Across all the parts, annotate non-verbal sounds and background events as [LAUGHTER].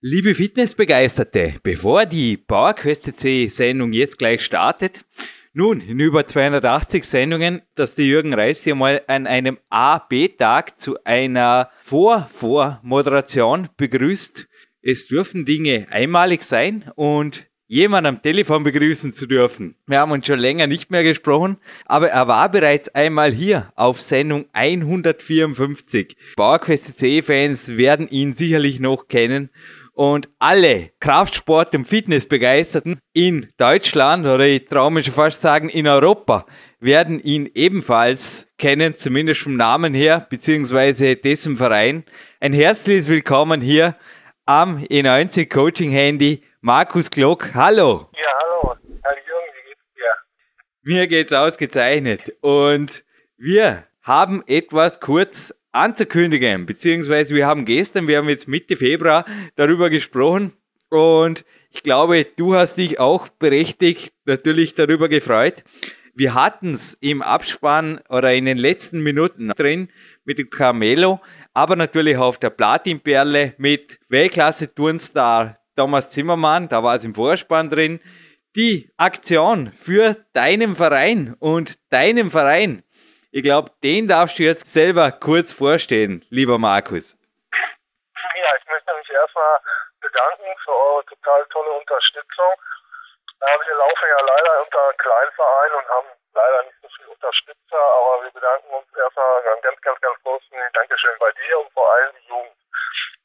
Liebe Fitnessbegeisterte, bevor die PowerQuest C Sendung jetzt gleich startet, nun, in über 280 Sendungen, dass der Jürgen Reis hier mal an einem A-B-Tag zu einer Vor-Vor-Moderation begrüßt. Es dürfen Dinge einmalig sein und jemand am Telefon begrüßen zu dürfen. Wir haben uns schon länger nicht mehr gesprochen, aber er war bereits einmal hier auf Sendung 154. PowerQuest C-Fans werden ihn sicherlich noch kennen und alle Kraftsport- und Fitnessbegeisterten in Deutschland oder ich traue mich schon fast sagen in Europa werden ihn ebenfalls kennen, zumindest vom Namen her, beziehungsweise dessen Verein. Ein herzliches Willkommen hier am E90 Coaching Handy, Markus Glock. Hallo. Ja, hallo. Herr Jürgen, wie geht's dir? Mir geht's ausgezeichnet. Und wir haben etwas kurz anzukündigen, beziehungsweise wir haben gestern, wir haben jetzt Mitte Februar darüber gesprochen und ich glaube, du hast dich auch berechtigt natürlich darüber gefreut. Wir hatten es im Abspann oder in den letzten Minuten drin mit dem Carmelo, aber natürlich auf der Platinperle mit Weltklasse-Turnstar Thomas Zimmermann, da war es im Vorspann drin. Die Aktion für deinen Verein und deinem Verein ich glaube, den darfst du jetzt selber kurz vorstellen, lieber Markus. Ja, ich möchte mich erstmal bedanken für eure total tolle Unterstützung. wir laufen ja leider unter einem Kleinverein und haben leider nicht so viele Unterstützer, aber wir bedanken uns erstmal ganz, ganz, ganz, großen Dankeschön bei dir und vor allem die Jugend.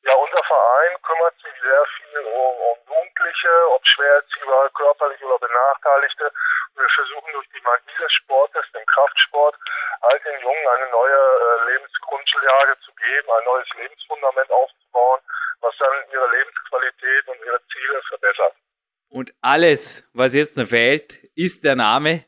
Ja, unser Verein kümmert sich sehr viel um, um Jugendliche, ob schwer erziehbare, körperlich oder Benachteiligte. Wir versuchen durch die Magie des Sportes, dem Kraftsport, all den Jungen eine neue äh, Lebensgrundlage zu geben, ein neues Lebensfundament aufzubauen, was dann ihre Lebensqualität und ihre Ziele verbessert. Und alles, was jetzt noch fehlt, ist der Name.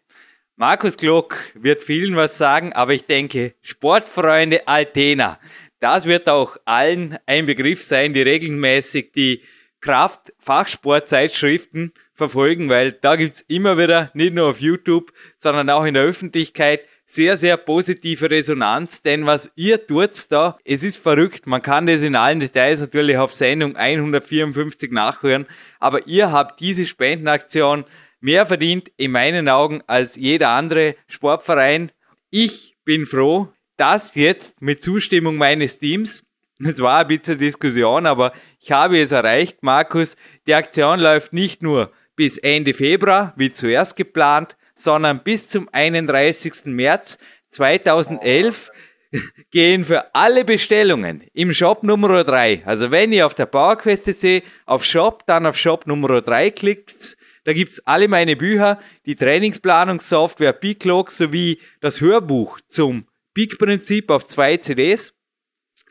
Markus Glock wird vielen was sagen, aber ich denke, Sportfreunde Altena, das wird auch allen ein Begriff sein, die regelmäßig die Kraft-Fachsportzeitschriften verfolgen, weil da gibt's immer wieder, nicht nur auf YouTube, sondern auch in der Öffentlichkeit, sehr, sehr positive Resonanz, denn was ihr tut da, es ist verrückt. Man kann das in allen Details natürlich auf Sendung 154 nachhören, aber ihr habt diese Spendenaktion mehr verdient in meinen Augen als jeder andere Sportverein. Ich bin froh, dass jetzt mit Zustimmung meines Teams es war ein bisschen Diskussion, aber ich habe es erreicht, Markus. Die Aktion läuft nicht nur bis Ende Februar, wie zuerst geplant, sondern bis zum 31. März 2011 [LAUGHS] gehen für alle Bestellungen im Shop Nummer 3. Also wenn ihr auf der PowerQuest.de auf Shop, dann auf Shop Nummer 3 klickt, da gibt's alle meine Bücher, die Trainingsplanungssoftware Biclog sowie das Hörbuch zum Big-Prinzip auf zwei CDs.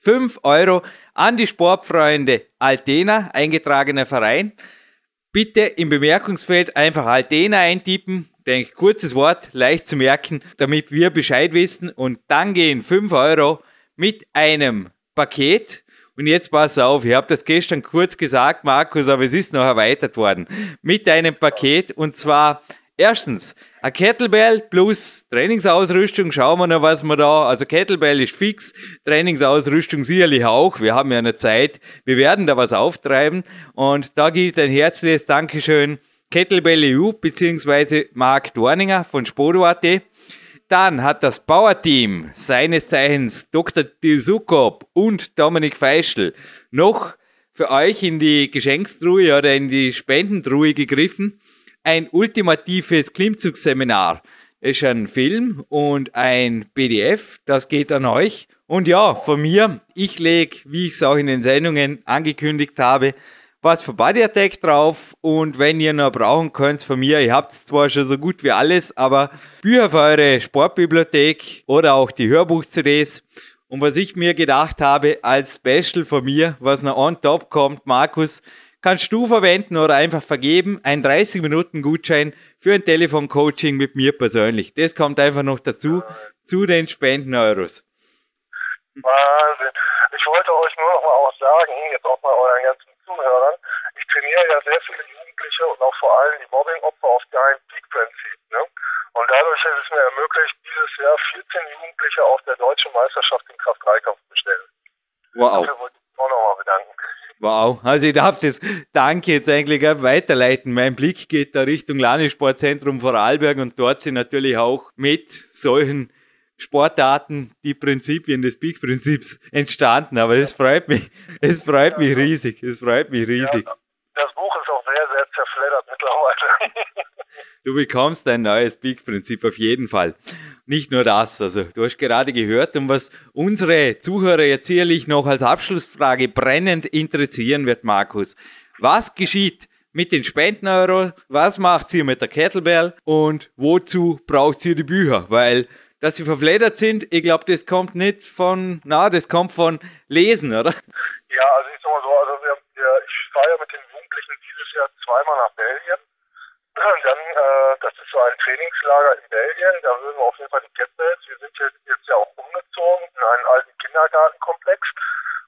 5 Euro an die Sportfreunde Altena, eingetragener Verein. Bitte im Bemerkungsfeld einfach Altena eintippen, denke kurzes Wort, leicht zu merken, damit wir Bescheid wissen und dann gehen 5 Euro mit einem Paket. Und jetzt pass auf, ich habe das gestern kurz gesagt, Markus, aber es ist noch erweitert worden. Mit einem Paket und zwar erstens ein Kettlebell plus Trainingsausrüstung. Schauen wir noch, was wir da, also Kettlebell ist fix, Trainingsausrüstung sicherlich auch. Wir haben ja eine Zeit. Wir werden da was auftreiben. Und da gilt ein herzliches Dankeschön Kettlebell EU beziehungsweise Marc Dorninger von Spodo.at. Dann hat das Power-Team seines Zeichens Dr. Dilsukop und Dominik Feischl noch für euch in die Geschenkstruhe oder in die Spendentruhe gegriffen ein ultimatives Klimmzugsseminar. ist ein Film und ein PDF, das geht an euch. Und ja, von mir, ich lege, wie ich es auch in den Sendungen angekündigt habe, was für Body Attack drauf und wenn ihr noch brauchen könnt von mir, ihr habt zwar schon so gut wie alles, aber Bücher für eure Sportbibliothek oder auch die Hörbuch-CDs. Und was ich mir gedacht habe als Special von mir, was noch on top kommt, Markus, kannst du verwenden oder einfach vergeben. Ein 30 Minuten Gutschein für ein Telefoncoaching mit mir persönlich. Das kommt einfach noch dazu, zu den Spenden-Euros. Wahnsinn. Ich wollte euch nur noch mal auch sagen, jetzt auch mal euren ganzen Zuhörern, ich trainiere ja sehr viele Jugendliche und auch vor allem die Mobbing-Opfer auf dein Peak-Prinzip. Ne? Und dadurch ist es mir ermöglicht, dieses Jahr 14 Jugendliche auf der deutschen Meisterschaft im Kraft-3-Kampf zu bestellen. Wow. Dafür wollte ich mich auch nochmal bedanken. Wow, also ich darf das Danke jetzt eigentlich weiterleiten. Mein Blick geht da Richtung Landessportzentrum Vorarlberg und dort sind natürlich auch mit solchen Sportarten die Prinzipien des Peak-Prinzips entstanden. Aber es freut mich, es freut mich riesig, es freut mich riesig. Ja, das Buch ist auch sehr, sehr zerfleddert mittlerweile. Du bekommst ein neues Peak-Prinzip auf jeden Fall. Nicht nur das, also du hast gerade gehört, und was unsere Zuhörer jetzt sicherlich noch als Abschlussfrage brennend interessieren wird, Markus. Was geschieht mit den Spendeneuro? Was macht ihr mit der Kettlebell? Und wozu braucht ihr die Bücher? Weil dass sie verfledert sind, ich glaube, das kommt nicht von, na, das kommt von Lesen, oder? Ja, also ich sag mal so, also wir, wir, ich fahre ja mit den Jugendlichen dieses Jahr zweimal nach Belgien. Dann, äh, das ist so ein Trainingslager in Belgien, da würden wir auf jeden Fall die Kettlebells. Wir sind jetzt, jetzt ja auch umgezogen in einen alten Kindergartenkomplex.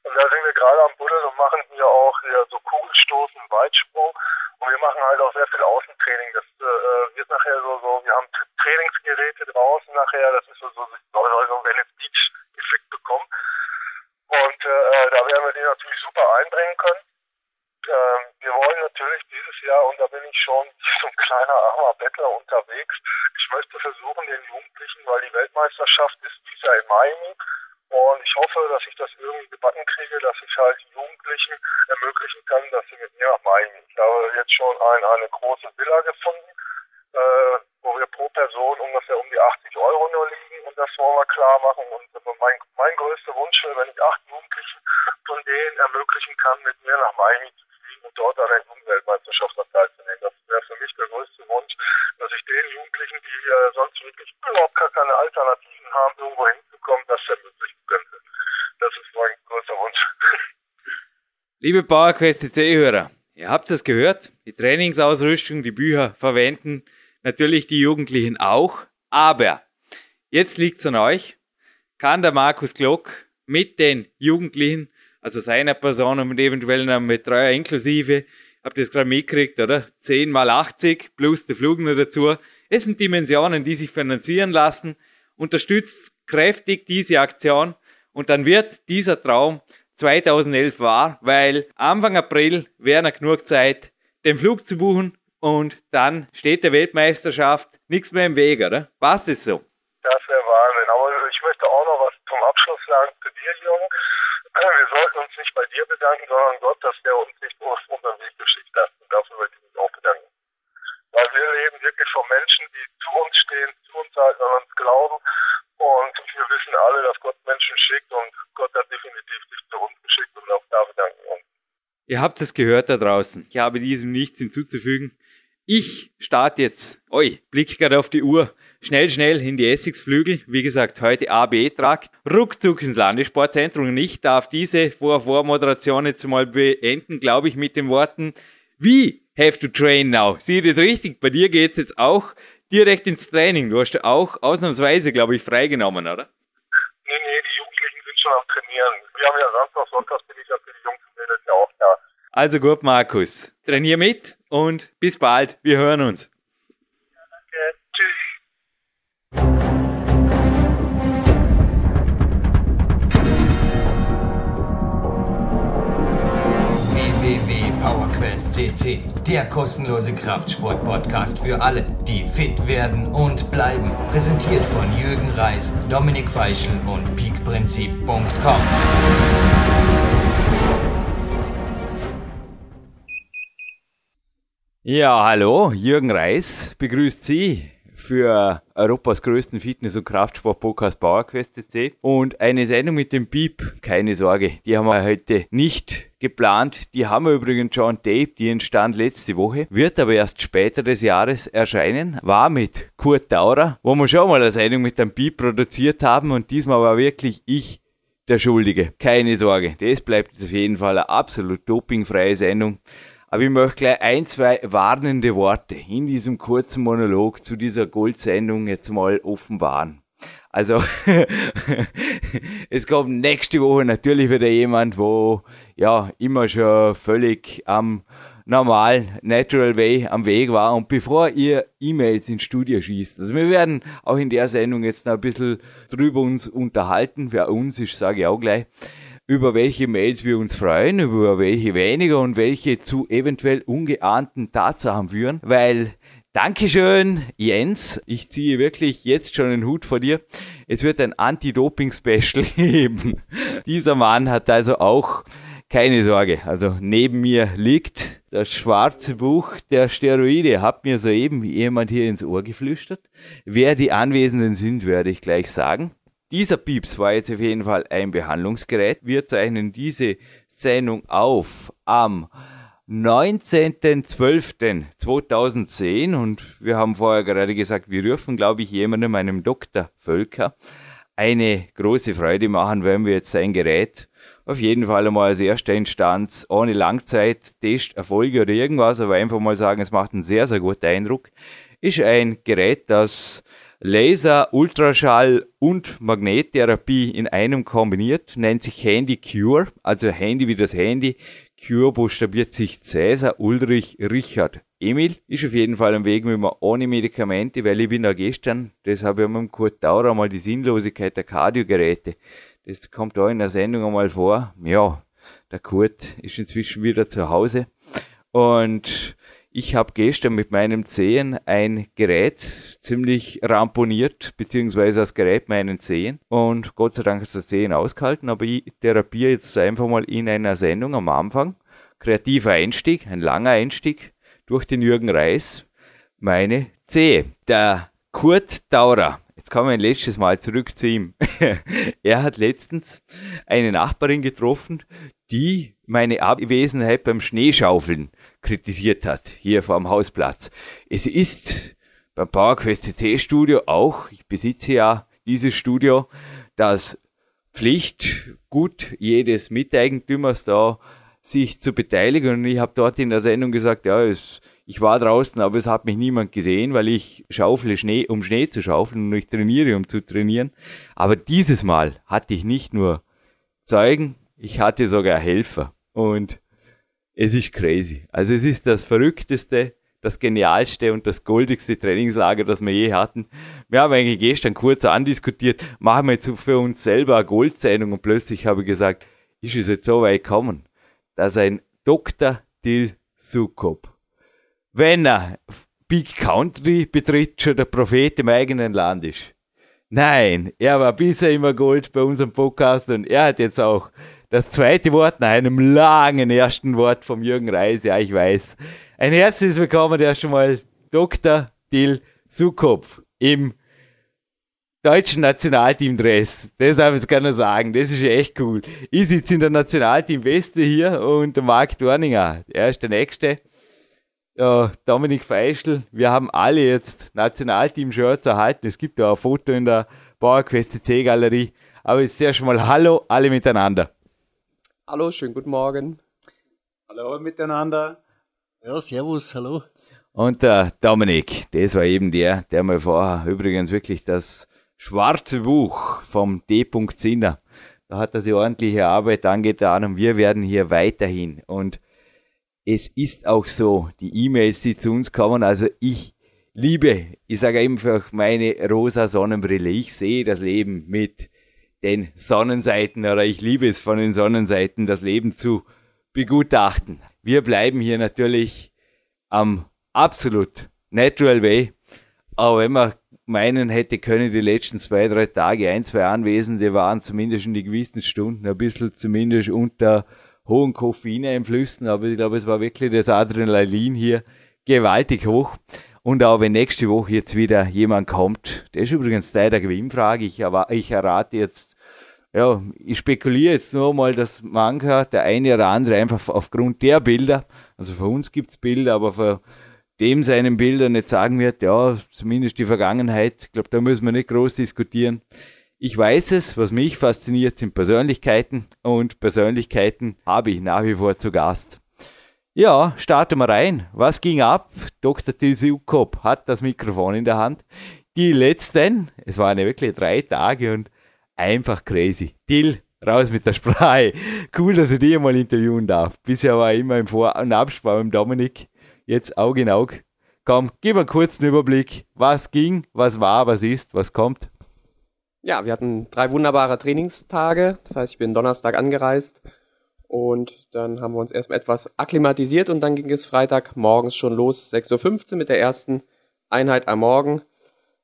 Und da sind wir gerade am Buddel und machen hier auch hier so Kugelstoßen, Weitsprung. Und wir machen halt auch sehr viel Außentraining. Das äh, wird nachher so, so, wir haben Trainingsgeräte draußen nachher, das ist so, so, soll so Venice Beach Effekt bekommen. Und äh, da werden wir die natürlich super einbringen können. Ähm, wir wollen natürlich dieses Jahr, und da bin ich schon [LAUGHS] so ein kleiner armer Bettler unterwegs, ich möchte versuchen, den Jugendlichen, weil die Weltmeisterschaft ist dieses Jahr in Miami, und ich hoffe, dass ich das irgendwie gebacken kriege, dass ich halt Jugendlichen ermöglichen kann, dass sie mit mir nach Miami. Ich habe jetzt schon ein, eine große Villa gefunden, äh, wo wir pro Person ungefähr um die 80 Euro nur liegen und das wollen wir klar machen. Und mein, mein größter Wunsch wäre, wenn ich acht Jugendlichen von denen ermöglichen kann, mit mir nach Miami zu und dort an der Jugendweltmeisterschaft teilzunehmen. Das wäre für mich der größte Wunsch, dass ich den Jugendlichen, die äh, sonst wirklich überhaupt gar keine Alternativen haben, irgendwo hinzukommen, das ermöglichen könnte. Das ist mein größter Wunsch. [LAUGHS] Liebe PowerQuest C-Hörer, ihr habt es gehört, die Trainingsausrüstung, die Bücher verwenden natürlich die Jugendlichen auch, aber jetzt liegt es an euch, kann der Markus Glock mit den Jugendlichen, also seiner Person und eventuell einem Betreuer inklusive, habt ihr das gerade mitgekriegt, oder? 10 mal 80 plus der Flug noch dazu. Es sind Dimensionen, die sich finanzieren lassen. Unterstützt kräftig diese Aktion und dann wird dieser Traum 2011 wahr, weil Anfang April wäre noch genug Zeit, den Flug zu buchen und dann steht der Weltmeisterschaft nichts mehr im Weg, oder? Was das so? Das wäre Wahnsinn. Aber ich möchte auch noch was zum Abschluss sagen zu dir, Jung. Wir sollten uns nicht bei dir bedanken, sondern Gott, dass der uns nicht auf unseren Weg geschickt hat. Und dafür möchte ich mich auch bedanken. Weil wir leben wirklich von Menschen, die zu uns stehen, zu uns halten, an uns glauben. Und wir wissen alle, dass Gott Menschen schickt und Gott hat definitiv dich zu uns geschickt und auch da bedanken uns. Ihr habt es gehört da draußen. Ich habe diesem nichts hinzuzufügen. Ich starte jetzt, oi, blick gerade auf die Uhr, schnell, schnell in die Essigsflügel. Wie gesagt, heute AB-Trakt, ruckzuck ins Landessportzentrum. Und ich darf diese Vor-Vor-Moderation jetzt mal beenden, glaube ich, mit den Worten, wie have to train now? Sieh das richtig? Bei dir geht's jetzt auch direkt ins Training. Du hast auch ausnahmsweise, glaube ich, freigenommen, oder? Nee, nee, die Jugendlichen sind schon am Trainieren. Wir haben ja Samstag, Sonntag bin ich ja für die Jungs und Mädels ja auch da. Also gut, Markus. Trainier mit und bis bald. Wir hören uns. Ja, danke. Tschüss. CC, der kostenlose Kraftsport-Podcast für alle, die fit werden und bleiben. Präsentiert von Jürgen Reis, Dominik Feischl und peakprinzip.com. Ja, hallo, Jürgen Reis begrüßt Sie für Europas größten Fitness- und Kraftsport-Podcast PowerQuest und eine Sendung mit dem Piep. Keine Sorge, die haben wir heute nicht geplant. Die haben wir übrigens schon Tape, die entstand letzte Woche, wird aber erst später des Jahres erscheinen. War mit Kurt Daurer, wo wir schon mal eine Sendung mit dem Piep produziert haben und diesmal war wirklich ich der Schuldige. Keine Sorge, das bleibt auf jeden Fall eine absolut dopingfreie Sendung. Aber ich möchte gleich ein, zwei warnende Worte in diesem kurzen Monolog zu dieser Goldsendung jetzt mal offenbaren. Also, [LAUGHS] es kommt nächste Woche natürlich wieder jemand, wo ja immer schon völlig am normalen Natural Way am Weg war. Und bevor ihr E-Mails ins Studio schießt, also wir werden auch in der Sendung jetzt noch ein bisschen drüber uns unterhalten, wer uns ist, sage ich auch gleich über welche Mails wir uns freuen, über welche weniger und welche zu eventuell ungeahnten Tatsachen führen, weil Dankeschön, Jens. Ich ziehe wirklich jetzt schon den Hut vor dir. Es wird ein Anti-Doping-Special [LAUGHS] geben. Dieser Mann hat also auch keine Sorge. Also neben mir liegt das schwarze Buch der Steroide. Hat mir soeben jemand hier ins Ohr geflüstert. Wer die Anwesenden sind, werde ich gleich sagen. Dieser Pieps war jetzt auf jeden Fall ein Behandlungsgerät. Wir zeichnen diese Sendung auf am 19.12.2010 und wir haben vorher gerade gesagt, wir dürfen, glaube ich, jemandem, meinem Dr. Völker, eine große Freude machen, wenn wir jetzt sein Gerät auf jeden Fall einmal als erste Instanz ohne Langzeittest, Erfolge oder irgendwas, aber einfach mal sagen, es macht einen sehr, sehr guten Eindruck, ist ein Gerät, das Laser, Ultraschall und Magnettherapie in einem kombiniert, nennt sich Handy Cure, also Handy wie das Handy, Cure buchstabiert sich Cäsar Ulrich Richard. Emil ist auf jeden Fall am Weg mit mir ohne Medikamente, weil ich bin da gestern, das habe ich mit Kurt Dauer mal die Sinnlosigkeit der Kardiogeräte. Das kommt da in der Sendung einmal vor. Ja, der Kurt ist inzwischen wieder zu Hause. Und ich habe gestern mit meinem Zehen ein Gerät ziemlich ramponiert, beziehungsweise das Gerät meinen Zehen. Und Gott sei Dank ist das Zehen ausgehalten, aber ich therapiere jetzt einfach mal in einer Sendung am Anfang. Kreativer Einstieg, ein langer Einstieg durch den Jürgen Reis, meine Zehe. Der Kurt Daurer, jetzt kommen wir ein letztes Mal zurück zu ihm. [LAUGHS] er hat letztens eine Nachbarin getroffen, die meine Abwesenheit beim Schneeschaufeln kritisiert hat, hier vor dem Hausplatz. Es ist beim PowerQuest CC Studio auch, ich besitze ja dieses Studio, das Pflicht gut jedes Miteigentümers da sich zu beteiligen. Und ich habe dort in der Sendung gesagt, ja, es, ich war draußen, aber es hat mich niemand gesehen, weil ich schaufle Schnee, um Schnee zu schaufeln und ich trainiere, um zu trainieren. Aber dieses Mal hatte ich nicht nur Zeugen, ich hatte sogar Helfer. Und es ist crazy. Also es ist das verrückteste, das genialste und das goldigste Trainingslager, das wir je hatten. Wir haben eigentlich gestern kurz andiskutiert, machen wir jetzt für uns selber eine Goldsendung und plötzlich habe ich gesagt, ist es jetzt so weit gekommen, dass ein Dr. Dil Sukop, wenn er Big Country betritt, schon der Prophet im eigenen Land ist. Nein, er war bisher immer Gold bei unserem Podcast und er hat jetzt auch das zweite Wort nach einem langen ersten Wort vom Jürgen Reis. Ja, ich weiß. Ein herzliches Willkommen erst einmal Dr. Dil Sukop im deutschen Nationalteam Dress. Das darf ich jetzt gerne sagen. Das ist echt cool. Ich sitze in der Nationalteam Weste hier und der Marc Dorninger. Er ist der Nächste. Ja, Dominik Feischl. Wir haben alle jetzt Nationalteam-Shirts erhalten. Es gibt ja ein Foto in der PowerQuest C Galerie. Aber jetzt erst mal Hallo alle miteinander. Hallo, schönen guten Morgen. Hallo miteinander. Ja, servus, hallo. Und der Dominik, das war eben der, der mal vorher übrigens wirklich das schwarze Buch vom D. Zinner, da hat er sich ordentliche Arbeit angetan und wir werden hier weiterhin. Und es ist auch so, die E-Mails, die zu uns kommen, also ich liebe, ich sage einfach meine rosa Sonnenbrille. Ich sehe das Leben mit den Sonnenseiten oder ich liebe es von den Sonnenseiten, das Leben zu begutachten. Wir bleiben hier natürlich am absolut natural way. Aber wenn man meinen hätte können, die letzten zwei, drei Tage, ein, zwei Anwesende waren zumindest in die gewissen Stunden ein bisschen zumindest unter hohen Koffeineinflüssen, aber ich glaube, es war wirklich das Adrenalin hier gewaltig hoch. Und auch wenn nächste Woche jetzt wieder jemand kommt, das ist übrigens Teil der Gewinnfrage, ich, ich errate jetzt, ja, ich spekuliere jetzt nur mal, dass mancher, der eine oder andere einfach aufgrund der Bilder, also für uns gibt's Bilder, aber für dem seinen Bildern nicht sagen wird, ja, zumindest die Vergangenheit, ich glaube, da müssen wir nicht groß diskutieren. Ich weiß es, was mich fasziniert, sind Persönlichkeiten und Persönlichkeiten habe ich nach wie vor zu Gast. Ja, starten wir rein. Was ging ab? Dr. Tilsiukop hat das Mikrofon in der Hand. Die letzten, es waren ja wirklich drei Tage und einfach crazy. Till, raus mit der Sprache. Cool, dass ich dich mal interviewen darf. Bisher war ich immer im Vor- und Abspann mit Dominik. Jetzt Auge in Auge. Komm, gib einen kurzen Überblick. Was ging, was war, was ist, was kommt. Ja, wir hatten drei wunderbare Trainingstage. Das heißt, ich bin Donnerstag angereist und dann haben wir uns erstmal etwas akklimatisiert und dann ging es Freitag morgens schon los, 6.15 Uhr mit der ersten Einheit am Morgen.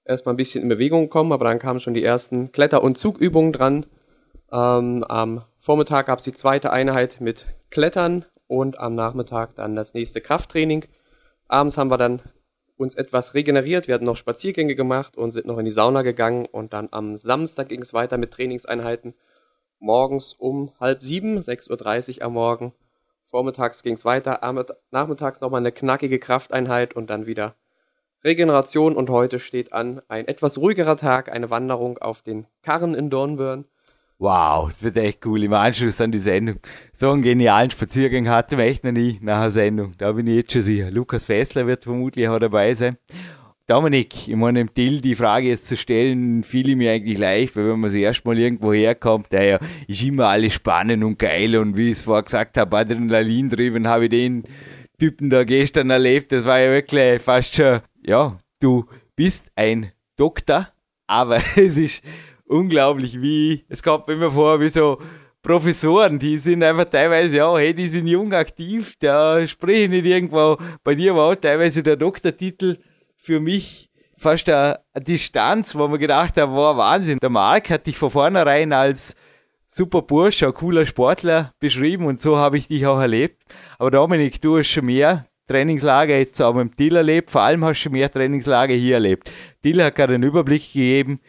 Erstmal ein bisschen in Bewegung kommen, aber dann kamen schon die ersten Kletter- und Zugübungen dran. Ähm, am Vormittag gab es die zweite Einheit mit Klettern und am Nachmittag dann das nächste Krafttraining. Abends haben wir dann uns etwas regeneriert. Wir hatten noch Spaziergänge gemacht und sind noch in die Sauna gegangen und dann am Samstag ging es weiter mit Trainingseinheiten morgens um halb sieben, 6.30 Uhr am Morgen. Vormittags ging es weiter, nachmittags nochmal eine knackige Krafteinheit und dann wieder Regeneration. Und heute steht an ein etwas ruhigerer Tag, eine Wanderung auf den Karren in Dornbirn. Wow, das wird echt cool. Im Anschluss an die Sendung. So einen genialen Spaziergang hatten wir echt noch nie nach der Sendung. Da bin ich jetzt schon sicher. Lukas Fessler wird vermutlich auch dabei sein. Dominik, ich meine, dem Till die Frage jetzt zu stellen, fiel mir eigentlich leicht, weil wenn man das erste Mal irgendwo herkommt, ja, ist immer alles spannend und geil und wie ich es vorher gesagt habe, Adrenalin drüben, habe ich den Typen da gestern erlebt, das war ja wirklich fast schon, ja, du bist ein Doktor, aber [LAUGHS] es ist unglaublich, wie, es kommt mir immer vor, wie so Professoren, die sind einfach teilweise, ja, hey, die sind jung aktiv, da spreche ich nicht irgendwo, bei dir war auch teilweise der Doktortitel, für mich fast eine, Distanz, wo man gedacht hat, wow, Wahnsinn. Der Marc hat dich von vornherein als super Bursch, ein cooler Sportler beschrieben und so habe ich dich auch erlebt. Aber Dominik, du hast schon mehr Trainingslager jetzt auch mit Till erlebt, vor allem hast du mehr Trainingslager hier erlebt. Till hat gerade einen Überblick gegeben.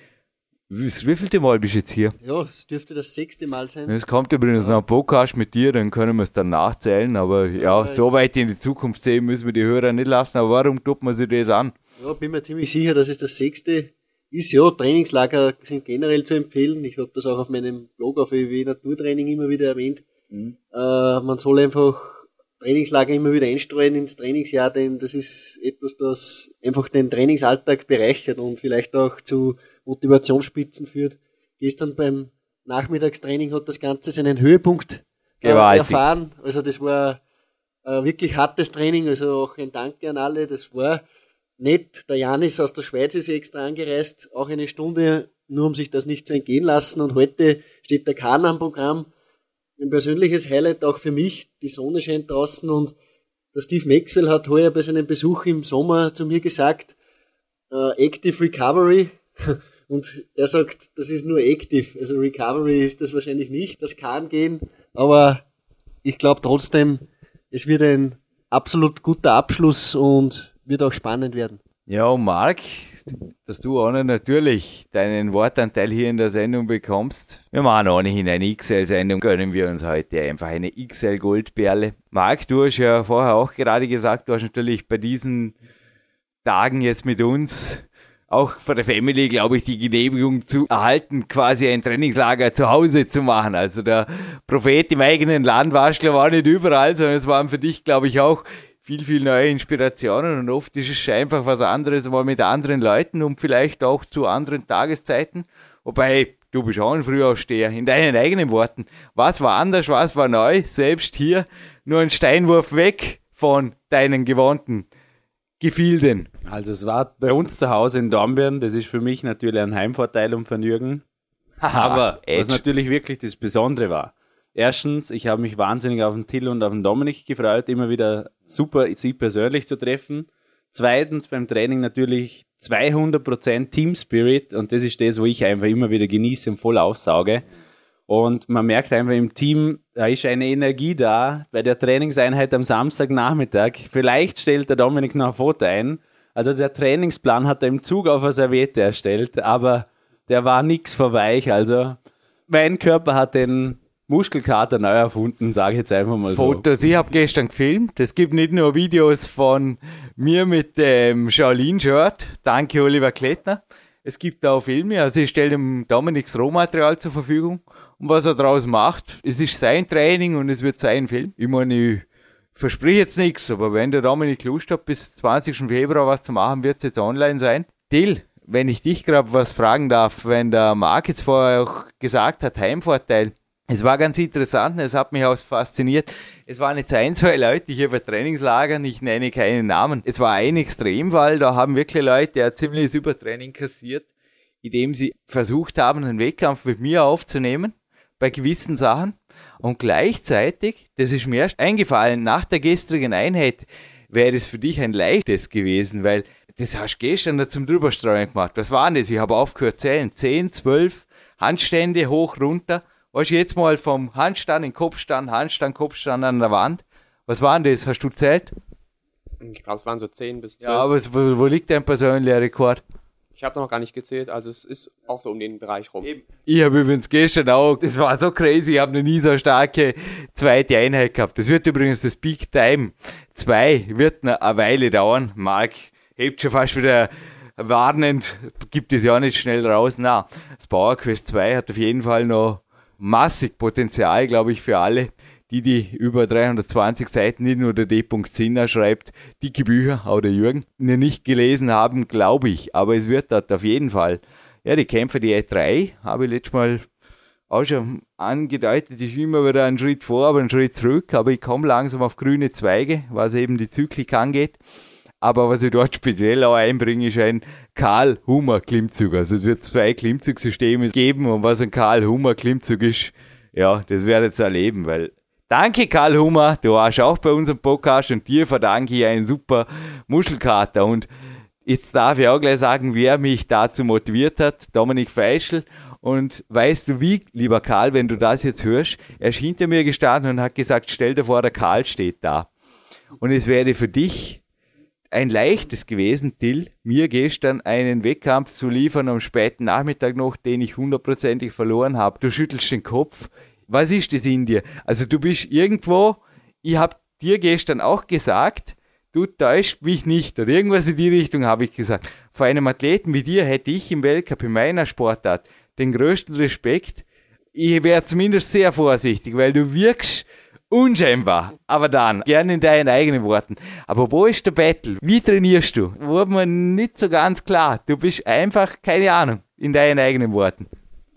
Wie vielte Mal bist du jetzt hier? Ja, es dürfte das sechste Mal sein. Es kommt übrigens ja. noch ein Podcast mit dir, dann können wir es dann nachzählen. Aber ja, ja so weit in die Zukunft sehen müssen wir die Hörer nicht lassen. Aber warum tut man sich das an? Ja, bin mir ziemlich sicher, dass es das sechste ist. Ja, Trainingslager sind generell zu empfehlen. Ich habe das auch auf meinem Blog auf EW Naturtraining immer wieder erwähnt. Mhm. Äh, man soll einfach Trainingslager immer wieder einstreuen ins Trainingsjahr, denn das ist etwas, das einfach den Trainingsalltag bereichert und vielleicht auch zu Motivationsspitzen führt. Gestern beim Nachmittagstraining hat das Ganze seinen Höhepunkt äh, erfahren. Also das war äh, wirklich hartes Training, also auch ein Danke an alle. Das war nett. Der Janis aus der Schweiz ist extra angereist, auch eine Stunde, nur um sich das nicht zu entgehen lassen. Und heute steht der Kahn am Programm. Ein persönliches Highlight auch für mich. Die Sonne scheint draußen und der Steve Maxwell hat heuer bei seinem Besuch im Sommer zu mir gesagt, äh, Active Recovery. [LAUGHS] Und er sagt, das ist nur Active. Also Recovery ist das wahrscheinlich nicht. Das kann gehen. Aber ich glaube trotzdem, es wird ein absolut guter Abschluss und wird auch spannend werden. Ja, Marc, dass du auch natürlich deinen Wortanteil hier in der Sendung bekommst. Wir machen ohnehin eine XL-Sendung, gönnen wir uns heute einfach eine XL-Goldperle. Marc, du hast ja vorher auch gerade gesagt, du hast natürlich bei diesen Tagen jetzt mit uns auch von der Family, glaube ich, die Genehmigung zu erhalten, quasi ein Trainingslager zu Hause zu machen. Also der Prophet im eigenen Land war, auch nicht überall, sondern es waren für dich, glaube ich, auch viel, viel neue Inspirationen und oft ist es einfach was anderes, aber mit anderen Leuten und vielleicht auch zu anderen Tageszeiten. Wobei, du bist auch ein Frühaufsteher, in deinen eigenen Worten. Was war anders, was war neu? Selbst hier nur ein Steinwurf weg von deinen gewohnten Gefilden. Also es war bei uns zu Hause in Dornbirn, das ist für mich natürlich ein Heimvorteil um von Jürgen. [LAUGHS] Aber was natürlich wirklich das Besondere war, Erstens, ich habe mich wahnsinnig auf den Till und auf den Dominik gefreut, immer wieder super, sie persönlich zu treffen. Zweitens, beim Training natürlich 200% Team Spirit und das ist das, wo ich einfach immer wieder genieße und voll aufsauge. Und man merkt einfach im Team, da ist eine Energie da bei der Trainingseinheit am Samstagnachmittag. Vielleicht stellt der Dominik noch ein Foto ein. Also der Trainingsplan hat er im Zug auf eine Serviette erstellt, aber der war nix vorbei. Also mein Körper hat den Muskelkater neu erfunden, sage ich jetzt einfach mal so. Fotos, ich habe gestern gefilmt. Es gibt nicht nur Videos von mir mit dem Shaolin-Shirt. Danke, Oliver Klettner. Es gibt auch Filme, also ich stelle dem Dominiks Rohmaterial zur Verfügung. Und was er daraus macht, es ist sein Training und es wird sein Film. Ich meine, ich verspreche jetzt nichts, aber wenn der Dominik Lust hat, bis 20. Februar was zu machen, wird es jetzt online sein. Till, wenn ich dich gerade was fragen darf, wenn der Marc jetzt vorher auch gesagt hat, Heimvorteil, es war ganz interessant, es hat mich auch fasziniert. Es waren jetzt ein, zwei Leute hier bei Trainingslagern, ich nenne keine Namen. Es war ein Extremfall, da haben wirklich Leute ein ziemliches Übertraining kassiert. indem sie versucht haben, einen Wettkampf mit mir aufzunehmen bei gewissen Sachen. Und gleichzeitig, das ist mir erst eingefallen, nach der gestrigen Einheit wäre es für dich ein leichtes gewesen, weil das hast du gestern zum Drüberstreuen gemacht. Was waren das? Ich habe aufgehört zählen. 10, 12 Handstände hoch, runter. Was jetzt mal vom Handstand in Kopfstand, Handstand, Kopfstand an der Wand. Was waren das? Hast du zählt? Ich glaube, es waren so 10 bis 12. Ja, aber wo, wo liegt dein persönlicher Rekord? Ich habe noch gar nicht gezählt, also es ist auch so um den Bereich rum. Ich habe übrigens gestern auch, das war so crazy, ich habe noch nie so starke zweite Einheit gehabt. Das wird übrigens das Peak Time 2, wird eine Weile dauern. Marc hebt schon fast wieder warnend, gibt es ja nicht schnell raus. Na, das Power Quest 2 hat auf jeden Fall noch massig Potenzial, glaube ich, für alle die die über 320 Seiten, nicht nur der D. Zinner schreibt, dicke Bücher, auch der Jürgen, die nicht gelesen haben, glaube ich. Aber es wird dort auf jeden Fall. Ja, die Kämpfer, die E3, habe ich letztes Mal auch schon angedeutet, ich bin immer wieder einen Schritt vor, aber einen Schritt zurück, aber ich komme langsam auf grüne Zweige, was eben die Zyklik angeht. Aber was ich dort speziell auch einbringe, ist ein Karl-Hummer-Klimmzug. Also es wird zwei Klimmzugsysteme geben und was ein Karl-Hummer-Klimmzug ist, ja, das werdet ihr erleben, weil Danke, Karl Hummer. Du warst auch bei unserem Podcast und dir verdanke ich einen super Muschelkater. Und jetzt darf ich auch gleich sagen, wer mich dazu motiviert hat. Dominik Feischl. Und weißt du wie, lieber Karl, wenn du das jetzt hörst, er ist hinter mir gestanden und hat gesagt, stell dir vor, der Karl steht da. Und es wäre für dich ein leichtes gewesen, Till, mir gestern einen Wettkampf zu liefern am späten Nachmittag noch, den ich hundertprozentig verloren habe. Du schüttelst den Kopf. Was ist das in dir? Also du bist irgendwo, ich habe dir gestern auch gesagt, du täuscht mich nicht oder irgendwas in die Richtung habe ich gesagt. Vor einem Athleten wie dir hätte ich im Weltcup in meiner Sportart den größten Respekt. Ich wäre zumindest sehr vorsichtig, weil du wirkst unscheinbar. Aber dann, gerne in deinen eigenen Worten. Aber wo ist der Battle? Wie trainierst du? Wurde mir nicht so ganz klar. Du bist einfach, keine Ahnung, in deinen eigenen Worten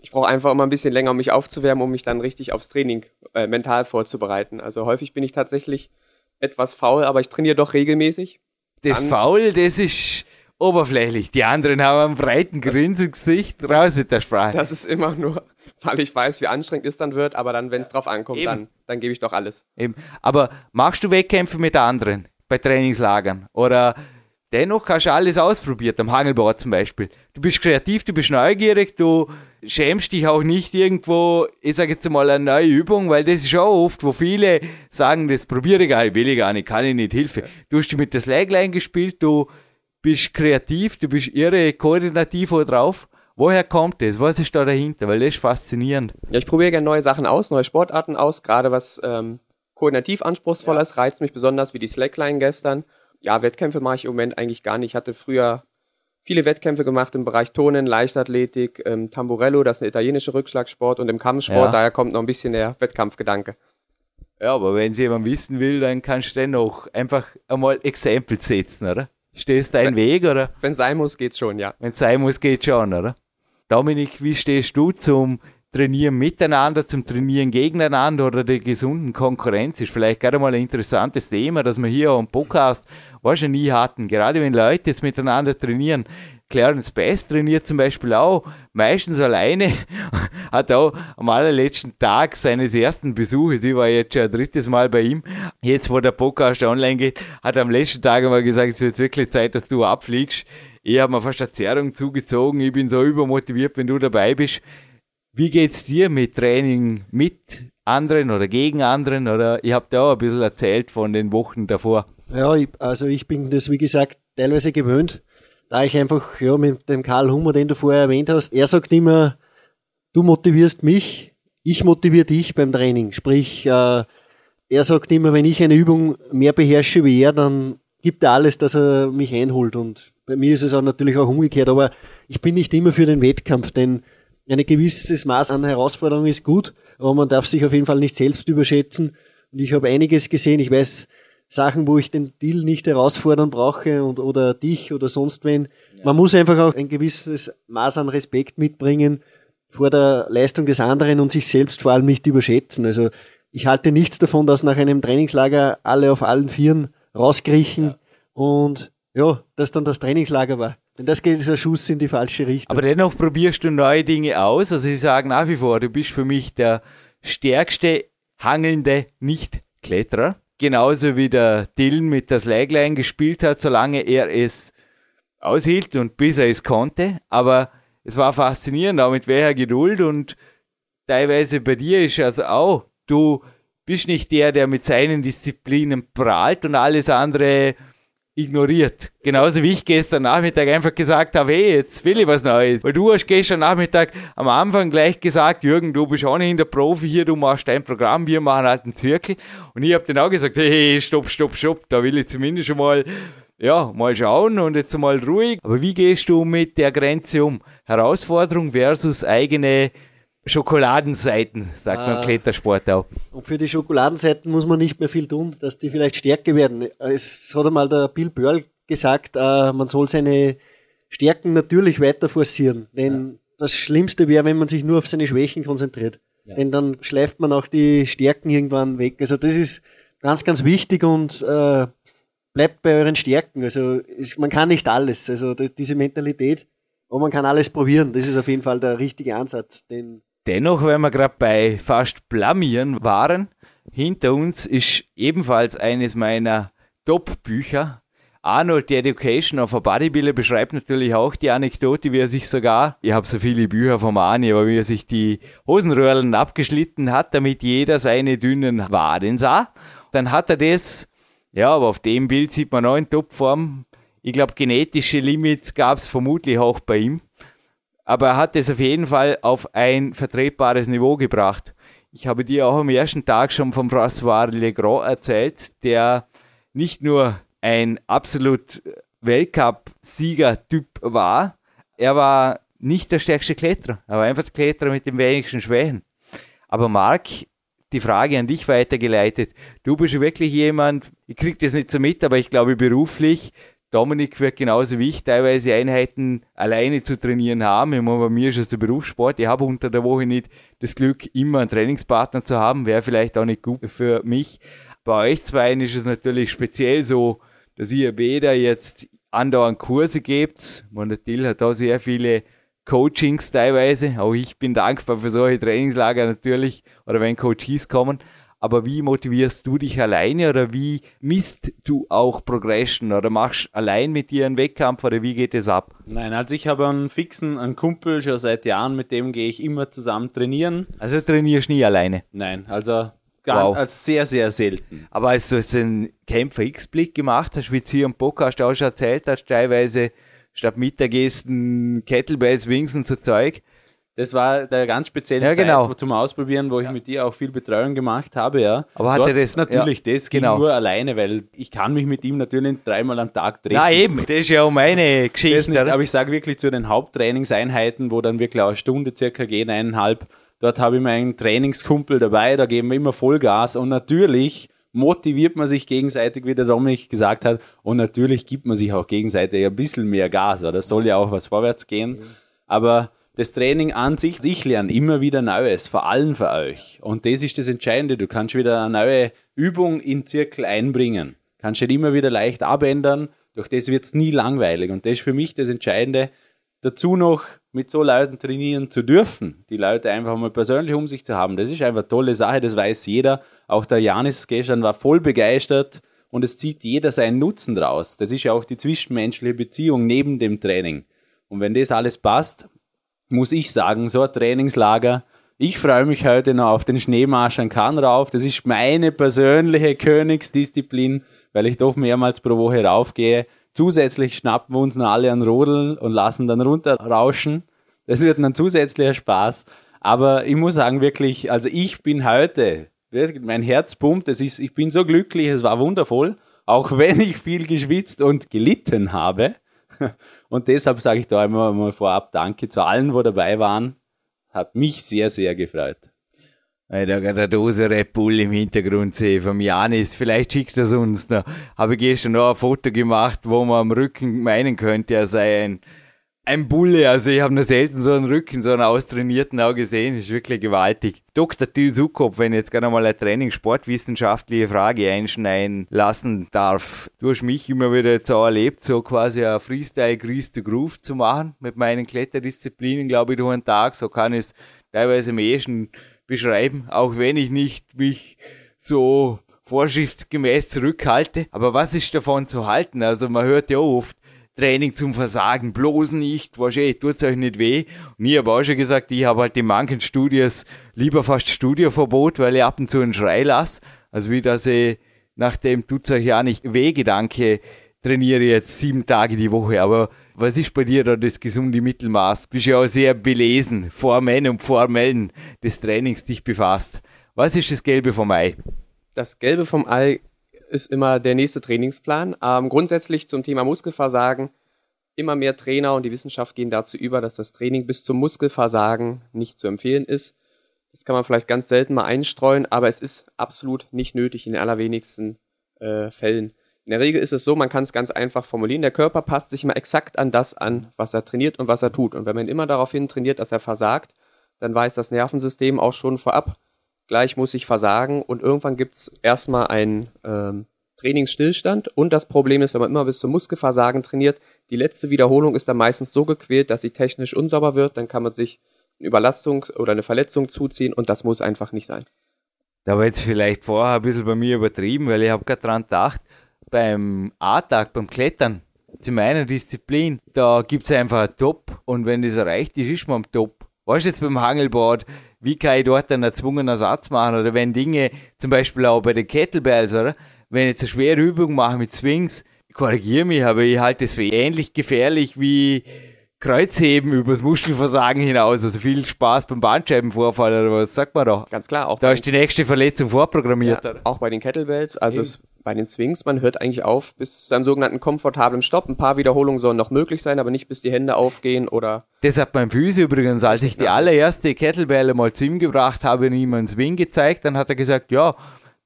ich brauche einfach immer ein bisschen länger, um mich aufzuwärmen, um mich dann richtig aufs Training äh, mental vorzubereiten. Also häufig bin ich tatsächlich etwas faul, aber ich trainiere doch regelmäßig. Das dann, Faul, das ist oberflächlich. Die anderen haben einen breiten Grinsengesicht. Raus mit der Sprache. Das ist immer nur, [LAUGHS] weil ich weiß, wie anstrengend es dann wird, aber dann, wenn es drauf ankommt, dann, dann gebe ich doch alles. Eben. Aber machst du Wettkämpfe mit anderen bei Trainingslagern? Oder dennoch hast du alles ausprobiert, am Hangelboard zum Beispiel. Du bist kreativ, du bist neugierig, du schämst dich auch nicht irgendwo, ich sage jetzt mal eine neue Übung, weil das ist auch oft, wo viele sagen, das probiere ich gar nicht, will ich gar nicht, kann ich nicht, Hilfe. Du hast mit der Slagline gespielt, du bist kreativ, du bist irre koordinativ drauf. Woher kommt das? Was ist da dahinter? Weil das ist faszinierend. Ja, ich probiere gerne neue Sachen aus, neue Sportarten aus, gerade was ähm, koordinativ anspruchsvoller ist, reizt mich besonders wie die Slackline gestern. Ja, Wettkämpfe mache ich im Moment eigentlich gar nicht. Ich hatte früher viele Wettkämpfe gemacht im Bereich Tonen, Leichtathletik, ähm, Tamburello, das ist ein italienischer Rückschlagsport und im Kampfsport, ja. daher kommt noch ein bisschen der Wettkampfgedanke. Ja, aber wenn es jemand wissen will, dann kannst du dennoch einfach einmal Exempel setzen, oder? Stehst du deinen Weg, oder? Wenn es sein muss, geht's schon, ja. Wenn es sein muss, geht's schon, oder? Dominik, wie stehst du zum Trainieren miteinander, zum Trainieren gegeneinander oder der gesunden Konkurrenz? Ist vielleicht gerade mal ein interessantes Thema, dass wir hier am Podcast schon nie hatten. Gerade wenn Leute jetzt miteinander trainieren. Clarence Best trainiert zum Beispiel auch meistens alleine, [LAUGHS] hat auch am allerletzten Tag seines ersten Besuches, ich war jetzt schon ein drittes Mal bei ihm, jetzt wo der Podcast online geht, hat er am letzten Tag einmal gesagt, es wird wirklich Zeit, dass du abfliegst. Ich habe mir fast eine Zerrung zugezogen, ich bin so übermotiviert, wenn du dabei bist. Wie geht's dir mit Training mit anderen oder gegen anderen? Oder ich habe dir auch ein bisschen erzählt von den Wochen davor. Ja, ich, also ich bin das, wie gesagt, teilweise gewöhnt, da ich einfach, ja, mit dem Karl Hummer, den du vorher erwähnt hast, er sagt immer, du motivierst mich, ich motiviere dich beim Training. Sprich, äh, er sagt immer, wenn ich eine Übung mehr beherrsche wie er, dann gibt er alles, dass er mich einholt. Und bei mir ist es auch natürlich auch umgekehrt, aber ich bin nicht immer für den Wettkampf, denn ein gewisses Maß an Herausforderung ist gut, aber man darf sich auf jeden Fall nicht selbst überschätzen. Und ich habe einiges gesehen. Ich weiß, Sachen, wo ich den Deal nicht herausfordern brauche und, oder dich oder sonst wen. Ja. Man muss einfach auch ein gewisses Maß an Respekt mitbringen vor der Leistung des anderen und sich selbst vor allem nicht überschätzen. Also ich halte nichts davon, dass nach einem Trainingslager alle auf allen Vieren rauskriechen ja. und ja, das dann das Trainingslager war. Denn das geht ist ein Schuss in die falsche Richtung. Aber dennoch probierst du neue Dinge aus. Also ich sage nach wie vor, du bist für mich der stärkste hangelnde Nicht-Kletterer. Genauso wie der Dylan mit der Slagline gespielt hat, solange er es aushielt und bis er es konnte. Aber es war faszinierend, auch mit welcher Geduld und teilweise bei dir ist also auch, du bist nicht der, der mit seinen Disziplinen prahlt und alles andere ignoriert. Genauso wie ich gestern Nachmittag einfach gesagt habe, hey, jetzt will ich was Neues. Weil du hast gestern Nachmittag am Anfang gleich gesagt, Jürgen, du bist auch nicht in der Profi hier, du machst dein Programm, wir machen halt einen Zirkel. Und ich habe dann auch gesagt, hey, stopp, stopp, stopp, da will ich zumindest schon mal, ja, mal schauen und jetzt mal ruhig. Aber wie gehst du mit der Grenze um? Herausforderung versus eigene Schokoladenseiten, sagt man im ah. Klettersport auch. Und für die Schokoladenseiten muss man nicht mehr viel tun, dass die vielleicht stärker werden. Es hat einmal der Bill Burl gesagt, äh, man soll seine Stärken natürlich weiter forcieren. Denn ja. das Schlimmste wäre, wenn man sich nur auf seine Schwächen konzentriert. Ja. Denn dann schleift man auch die Stärken irgendwann weg. Also das ist ganz, ganz wichtig und äh, bleibt bei euren Stärken. Also es, man kann nicht alles. Also diese Mentalität, aber man kann alles probieren. Das ist auf jeden Fall der richtige Ansatz, den Dennoch, wenn wir gerade bei fast blamieren waren, hinter uns ist ebenfalls eines meiner Top-Bücher. Arnold, The Education of a Bodybuilder, beschreibt natürlich auch die Anekdote, wie er sich sogar, ich habe so viele Bücher vom Arnie, aber wie er sich die Hosenröhrlen abgeschlitten hat, damit jeder seine dünnen Waden sah. Dann hat er das, ja, aber auf dem Bild sieht man auch in Topform. Ich glaube, genetische Limits gab es vermutlich auch bei ihm aber er hat es auf jeden Fall auf ein vertretbares Niveau gebracht. Ich habe dir auch am ersten Tag schon von François Legrand erzählt, der nicht nur ein absolut Weltcup-Sieger-Typ war, er war nicht der stärkste Kletterer, er war einfach der Kletterer mit den wenigsten Schwächen. Aber Marc, die Frage an dich weitergeleitet. Du bist wirklich jemand, ich krieg das nicht so mit, aber ich glaube beruflich Dominik wird genauso wie ich teilweise Einheiten alleine zu trainieren haben. Ich meine, bei mir ist es der Berufssport. Ich habe unter der Woche nicht das Glück, immer einen Trainingspartner zu haben. Wäre vielleicht auch nicht gut für mich. Bei euch zwei ist es natürlich speziell so, dass ihr weder jetzt andauernd Kurse gebt. Man, Till hat da sehr viele Coachings teilweise. Auch ich bin dankbar für solche Trainingslager natürlich. Oder wenn Coaches kommen aber wie motivierst du dich alleine oder wie misst du auch Progression oder machst allein mit dir einen Wettkampf oder wie geht es ab? Nein, also ich habe einen fixen, einen Kumpel schon seit Jahren, mit dem gehe ich immer zusammen trainieren. Also trainierst du nie alleine? Nein, also wow. als sehr, sehr selten. Aber als du jetzt den Kämpfer X-Blick gemacht hast, wie hier im Podcast auch schon erzählt hast, teilweise statt Mittagessen Kettlebells, Wings und so Zeug, das war der ganz spezielle ja, Zeit genau. zum Ausprobieren, wo ich mit dir auch viel Betreuung gemacht habe, ja. Aber hatte das natürlich ja, das ging genau. nur alleine, weil ich kann mich mit ihm natürlich dreimal am Tag treffen. Na eben, das ist ja auch meine [LAUGHS] Geschichte. Nicht, aber ich sage wirklich zu den Haupttrainingseinheiten, wo dann wirklich auch eine Stunde circa gehen, eineinhalb, dort habe ich meinen Trainingskumpel dabei, da geben wir immer Vollgas und natürlich motiviert man sich gegenseitig, wie der Dominik gesagt hat, und natürlich gibt man sich auch gegenseitig ein bisschen mehr Gas, oder soll ja auch was vorwärts gehen. Mhm. Aber das Training an sich, ich lerne immer wieder Neues, vor allem für euch. Und das ist das Entscheidende. Du kannst wieder eine neue Übung in den Zirkel einbringen. Kannst halt immer wieder leicht abändern. Durch das wird es nie langweilig. Und das ist für mich das Entscheidende. Dazu noch mit so Leuten trainieren zu dürfen, die Leute einfach mal persönlich um sich zu haben. Das ist einfach eine tolle Sache, das weiß jeder. Auch der Janis gestern war voll begeistert und es zieht jeder seinen Nutzen draus. Das ist ja auch die zwischenmenschliche Beziehung neben dem Training. Und wenn das alles passt, muss ich sagen, so ein Trainingslager. Ich freue mich heute noch auf den Schneemarsch an Cannes rauf. Das ist meine persönliche Königsdisziplin, weil ich doch mehrmals pro Woche raufgehe. Zusätzlich schnappen wir uns noch alle an Rodeln und lassen dann runterrauschen. Das wird ein zusätzlicher Spaß. Aber ich muss sagen, wirklich, also ich bin heute, mein Herz pumpt, es ist, ich bin so glücklich, es war wundervoll, auch wenn ich viel geschwitzt und gelitten habe. [LAUGHS] Und deshalb sage ich da immer mal vorab Danke zu allen, wo dabei waren. Hat mich sehr, sehr gefreut. Da geht eine Dose Red Bull im Hintergrund sehe vom Janis. Vielleicht schickt er es uns noch. Habe gestern noch ein Foto gemacht, wo man am Rücken meinen könnte, er sei ein ein Bulle. Also ich habe noch selten so einen Rücken, so einen austrainierten auch gesehen. Ist wirklich gewaltig. Dr. Till Sukop, wenn ich jetzt gerne mal eine Training-sportwissenschaftliche Frage einschneiden lassen darf. Du hast mich immer wieder jetzt auch erlebt, so quasi ein Freestyle Grease the Groove zu machen mit meinen Kletterdisziplinen, glaube ich, durch einen Tag. So kann ich es teilweise am ehesten beschreiben, auch wenn ich nicht mich so vorschriftsgemäß zurückhalte. Aber was ist davon zu halten? Also man hört ja oft, Training zum Versagen, bloß nicht, wahrscheinlich tut's euch nicht weh. Und ich habe auch schon gesagt, ich habe halt in manchen Studios lieber fast Studioverbot, weil ich ab und zu einen Schrei lasse. Also wie dass ich nach dem tut's euch ja nicht weh Gedanke trainiere jetzt sieben Tage die Woche. Aber was ist bei dir da das gesunde Mittelmaß? Du bist ja auch sehr belesen, Formen und Formellen des Trainings dich befasst. Was ist das Gelbe vom Ei? Das Gelbe vom Ei ist immer der nächste Trainingsplan. Ähm, grundsätzlich zum Thema Muskelversagen. Immer mehr Trainer und die Wissenschaft gehen dazu über, dass das Training bis zum Muskelversagen nicht zu empfehlen ist. Das kann man vielleicht ganz selten mal einstreuen, aber es ist absolut nicht nötig in den allerwenigsten äh, Fällen. In der Regel ist es so, man kann es ganz einfach formulieren. Der Körper passt sich immer exakt an das an, was er trainiert und was er tut. Und wenn man immer daraufhin trainiert, dass er versagt, dann weiß das Nervensystem auch schon vorab, gleich muss ich versagen und irgendwann gibt's erstmal einen ähm, Trainingsstillstand und das Problem ist, wenn man immer bis zum Muskelversagen trainiert, die letzte Wiederholung ist dann meistens so gequält, dass sie technisch unsauber wird, dann kann man sich eine Überlastung oder eine Verletzung zuziehen und das muss einfach nicht sein. Da war jetzt vielleicht vorher ein bisschen bei mir übertrieben, weil ich habe gerade dran gedacht, beim A-Tag, beim Klettern, zu meiner Disziplin, da gibt's einfach einen Top und wenn das erreicht ist, ist man am Top. Weißt du jetzt beim Hangelboard, wie kann ich dort einen erzwungenen Ersatz machen? Oder wenn Dinge, zum Beispiel auch bei den Kettlebells, oder? Wenn ich jetzt eine schwere Übung mache mit Swings, korrigiere mich, aber ich halte es für ähnlich gefährlich wie Kreuzheben übers Muskelversagen hinaus. Also viel Spaß beim Bandscheibenvorfall oder was sagt man da? Ganz klar. Auch da ist die nächste Verletzung vorprogrammiert. Ja, auch bei den Kettlebells. Also es, bei den Swings, man hört eigentlich auf bis zu einem sogenannten komfortablen Stopp. Ein paar Wiederholungen sollen noch möglich sein, aber nicht bis die Hände aufgehen oder. Das hat mein Physio übrigens, als ich die allererste Kettlebell mal zu ihm gebracht habe, ihm einen Swing gezeigt, dann hat er gesagt, ja,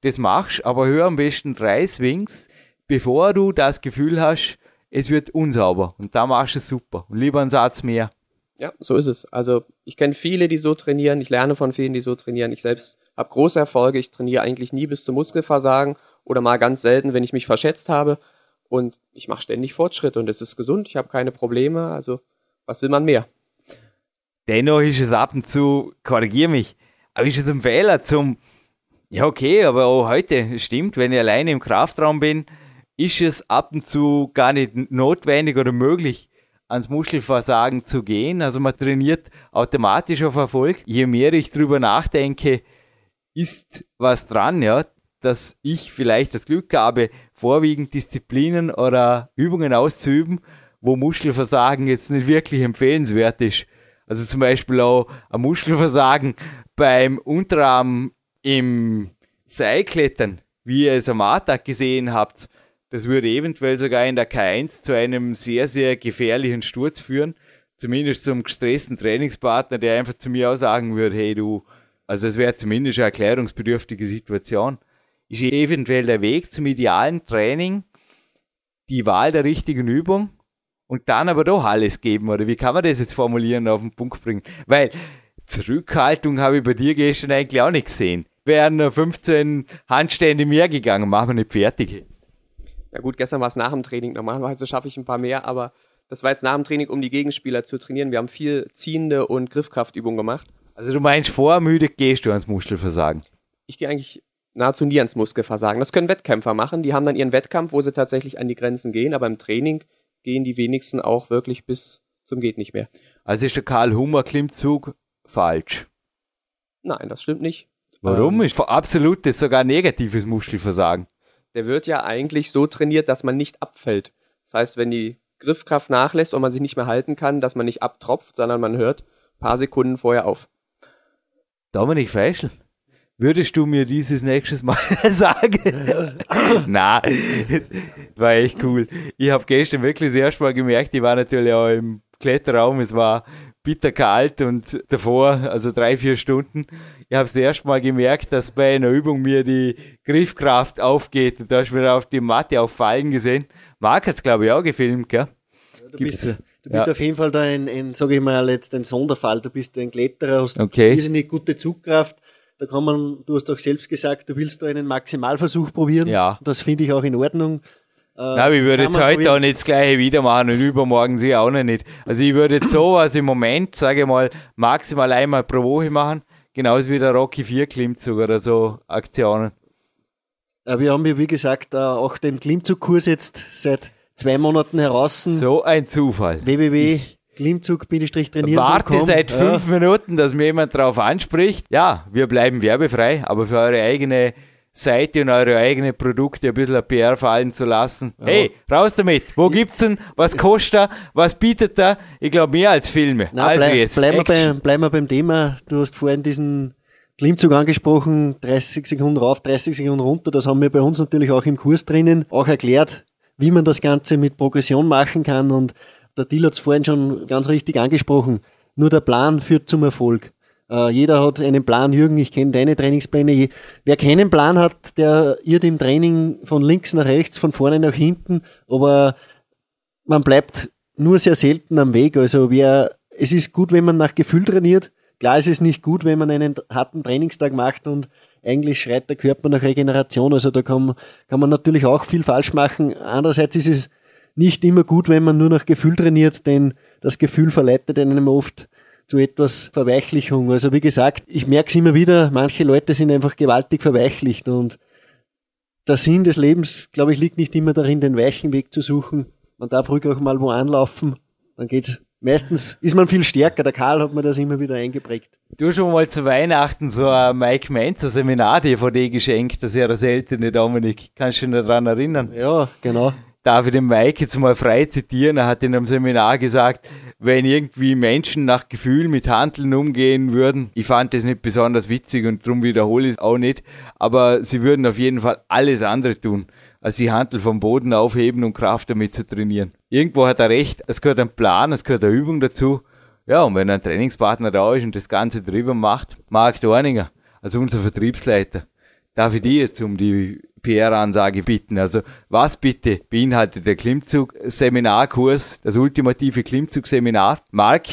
das machst, aber hör am besten drei Swings, bevor du das Gefühl hast, es wird unsauber. Und da machst du es super. Und lieber einen Satz mehr. Ja, so ist es. Also ich kenne viele, die so trainieren. Ich lerne von vielen, die so trainieren. Ich selbst habe große Erfolge. Ich trainiere eigentlich nie bis zum Muskelversagen oder mal ganz selten, wenn ich mich verschätzt habe. Und ich mache ständig Fortschritte und es ist gesund. Ich habe keine Probleme. Also was will man mehr? Dennoch ist es ab und zu, korrigiere mich, aber ist es ein Fehler zum, ja okay, aber auch heute, stimmt, wenn ich alleine im Kraftraum bin, ist es ab und zu gar nicht notwendig oder möglich, ans Muskelversagen zu gehen. Also man trainiert automatisch auf Erfolg. Je mehr ich drüber nachdenke, ist was dran, ja, dass ich vielleicht das Glück habe, vorwiegend Disziplinen oder Übungen auszuüben, wo Muskelversagen jetzt nicht wirklich empfehlenswert ist. Also zum Beispiel auch ein Muskelversagen beim Unterarm im Seilklettern, wie ihr es am Alltag gesehen habt, das würde eventuell sogar in der K1 zu einem sehr, sehr gefährlichen Sturz führen. Zumindest zum gestressten Trainingspartner, der einfach zu mir auch sagen würde, hey du, also es wäre zumindest eine erklärungsbedürftige Situation. Ist eventuell der Weg zum idealen Training die Wahl der richtigen Übung und dann aber doch alles geben, oder wie kann man das jetzt formulieren, auf den Punkt bringen? Weil Zurückhaltung habe ich bei dir gestern eigentlich auch nicht gesehen. Wären 15 Handstände mehr gegangen, machen wir nicht fertig. Ja gut, gestern war es nach dem Training. Normalerweise [LAUGHS] schaffe ich ein paar mehr, aber das war jetzt nach dem Training, um die Gegenspieler zu trainieren. Wir haben viel ziehende und Griffkraftübungen gemacht. Also du meinst, vormüde gehst du ans Muskelversagen? Ich gehe eigentlich nahezu nie ans Muskelversagen. Das können Wettkämpfer machen. Die haben dann ihren Wettkampf, wo sie tatsächlich an die Grenzen gehen, aber im Training gehen die wenigsten auch wirklich bis zum geht nicht mehr. Also ist der Karl Hummer Klimmzug falsch? Nein, das stimmt nicht. Warum? Ähm, ist absolut das sogar negatives Muskelversagen der wird ja eigentlich so trainiert, dass man nicht abfällt. Das heißt, wenn die Griffkraft nachlässt und man sich nicht mehr halten kann, dass man nicht abtropft, sondern man hört ein paar Sekunden vorher auf. Dominik Feischl, würdest du mir dieses nächstes Mal [LAUGHS] sagen? [LAUGHS] Na, war echt cool. Ich habe gestern wirklich das erste Mal gemerkt, ich war natürlich auch im Kletterraum, es war bitterkalt und davor, also drei, vier Stunden, ich habe es erste Mal gemerkt, dass bei einer Übung mir die Griffkraft aufgeht und da hast du mir auf die Matte auffallen gesehen. Marc hat es, glaube ich, auch gefilmt, gell? Du bist, du bist ja. auf jeden Fall da ein, ein sage ich mal, jetzt ein Sonderfall. Du bist ein Kletterer, hast okay. irrsinnig gute Zugkraft. Da kann man, du hast doch selbst gesagt, du willst da einen Maximalversuch probieren. Ja. Das finde ich auch in Ordnung. Äh, Nein, ich würde jetzt heute auch nicht das gleiche wieder machen und übermorgen sie auch noch nicht. Also ich würde jetzt sowas im Moment, sage ich mal, maximal einmal pro Woche machen. Genauso wie der Rocky 4 Klimmzug oder so Aktionen. Äh, wir haben ja, wie gesagt, äh, auch den Klimmzugkurs jetzt seit zwei Monaten heraus. So ein Zufall. www. Klimmzug-trainieren. Warte seit fünf ja. Minuten, dass mir jemand darauf anspricht. Ja, wir bleiben werbefrei, aber für eure eigene Seite und eure eigenen Produkte ein bisschen PR fallen zu lassen. Ja. Hey, raus damit! Wo gibt's denn? Was kostet er? Was bietet er? Ich glaube mehr als Filme. Nein, also bleib, jetzt. Bleiben wir, bei, bleiben wir beim Thema. Du hast vorhin diesen Klimmzug angesprochen, 30 Sekunden rauf, 30 Sekunden runter. Das haben wir bei uns natürlich auch im Kurs drinnen auch erklärt, wie man das Ganze mit Progression machen kann und der Deal hat es vorhin schon ganz richtig angesprochen. Nur der Plan führt zum Erfolg. Äh, jeder hat einen Plan. Jürgen, ich kenne deine Trainingspläne. Wer keinen Plan hat, der irrt im Training von links nach rechts, von vorne nach hinten. Aber man bleibt nur sehr selten am Weg. Also wer, es ist gut, wenn man nach Gefühl trainiert. Klar ist es nicht gut, wenn man einen harten Trainingstag macht und eigentlich schreit der Körper nach Regeneration. Also da kann, kann man natürlich auch viel falsch machen. Andererseits ist es nicht immer gut, wenn man nur nach Gefühl trainiert, denn das Gefühl verleitet einem oft zu etwas Verweichlichung. Also wie gesagt, ich merke es immer wieder, manche Leute sind einfach gewaltig verweichlicht und der Sinn des Lebens, glaube ich, liegt nicht immer darin, den weichen Weg zu suchen. Man darf ruhig auch mal wo anlaufen, dann geht's. Meistens ist man viel stärker. Der Karl hat mir das immer wieder eingeprägt. Du hast schon mal zu Weihnachten so ein Mike Menzer Seminar-DVD geschenkt, das ja das ältere Dominik. Kannst du dich noch daran erinnern? Ja, genau darf ich den Mike jetzt mal frei zitieren. Er hat in einem Seminar gesagt, wenn irgendwie Menschen nach Gefühl mit Handeln umgehen würden, ich fand das nicht besonders witzig und darum wiederhole ich es auch nicht, aber sie würden auf jeden Fall alles andere tun, als die Handel vom Boden aufheben und Kraft damit zu trainieren. Irgendwo hat er recht, es gehört ein Plan, es gehört eine Übung dazu. Ja, und wenn ein Trainingspartner da ist und das Ganze drüber macht, Marc Dorninger, also unser Vertriebsleiter, darf ich die jetzt um die PR-Ansage bitten. Also was bitte beinhaltet der Klimmzug-Seminarkurs, das ultimative Klimmzug-Seminar? Marc,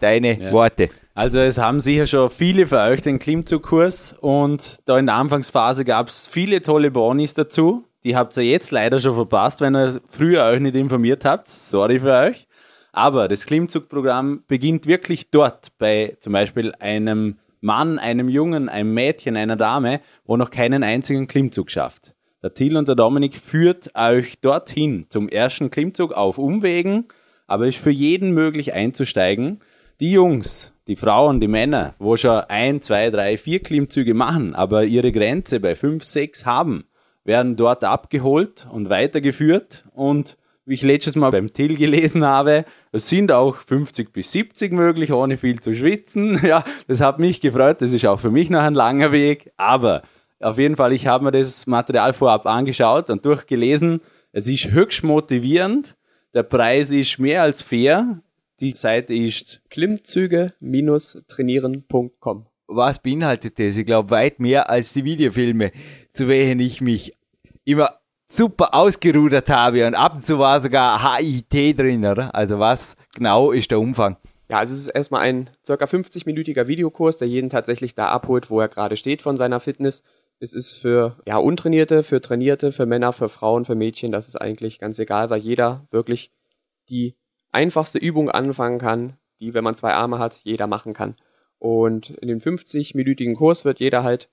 deine ja. Worte. Also es haben sicher schon viele für euch den Klimmzugkurs und da in der Anfangsphase gab es viele tolle Bonis dazu. Die habt ihr jetzt leider schon verpasst, wenn ihr früher euch nicht informiert habt. Sorry für euch. Aber das Klimmzugprogramm beginnt wirklich dort bei zum Beispiel einem Mann, einem Jungen, einem Mädchen, einer Dame, wo noch keinen einzigen Klimmzug schafft. Der Till und der Dominik führt euch dorthin zum ersten Klimmzug auf Umwegen, aber ist für jeden möglich einzusteigen. Die Jungs, die Frauen, die Männer, wo schon ein, zwei, drei, vier Klimmzüge machen, aber ihre Grenze bei fünf, sechs haben, werden dort abgeholt und weitergeführt und wie ich letztes Mal beim Till gelesen habe, es sind auch 50 bis 70 möglich, ohne viel zu schwitzen. [LAUGHS] Ja, das hat mich gefreut. Das ist auch für mich noch ein langer Weg. Aber auf jeden Fall, ich habe mir das Material vorab angeschaut und durchgelesen. Es ist höchst motivierend. Der Preis ist mehr als fair. Die Seite ist klimmzüge-trainieren.com. Was beinhaltet das? Ich glaube, weit mehr als die Videofilme, zu welchen ich mich immer super ausgerudert habe und ab und zu war sogar HIT drin, oder? Also was genau ist der Umfang? Ja, also es ist erstmal ein circa 50-minütiger Videokurs, der jeden tatsächlich da abholt, wo er gerade steht von seiner Fitness. Es ist für ja, Untrainierte, für Trainierte, für Männer, für Frauen, für Mädchen, das ist eigentlich ganz egal, weil jeder wirklich die einfachste Übung anfangen kann, die, wenn man zwei Arme hat, jeder machen kann. Und in dem 50-minütigen Kurs wird jeder halt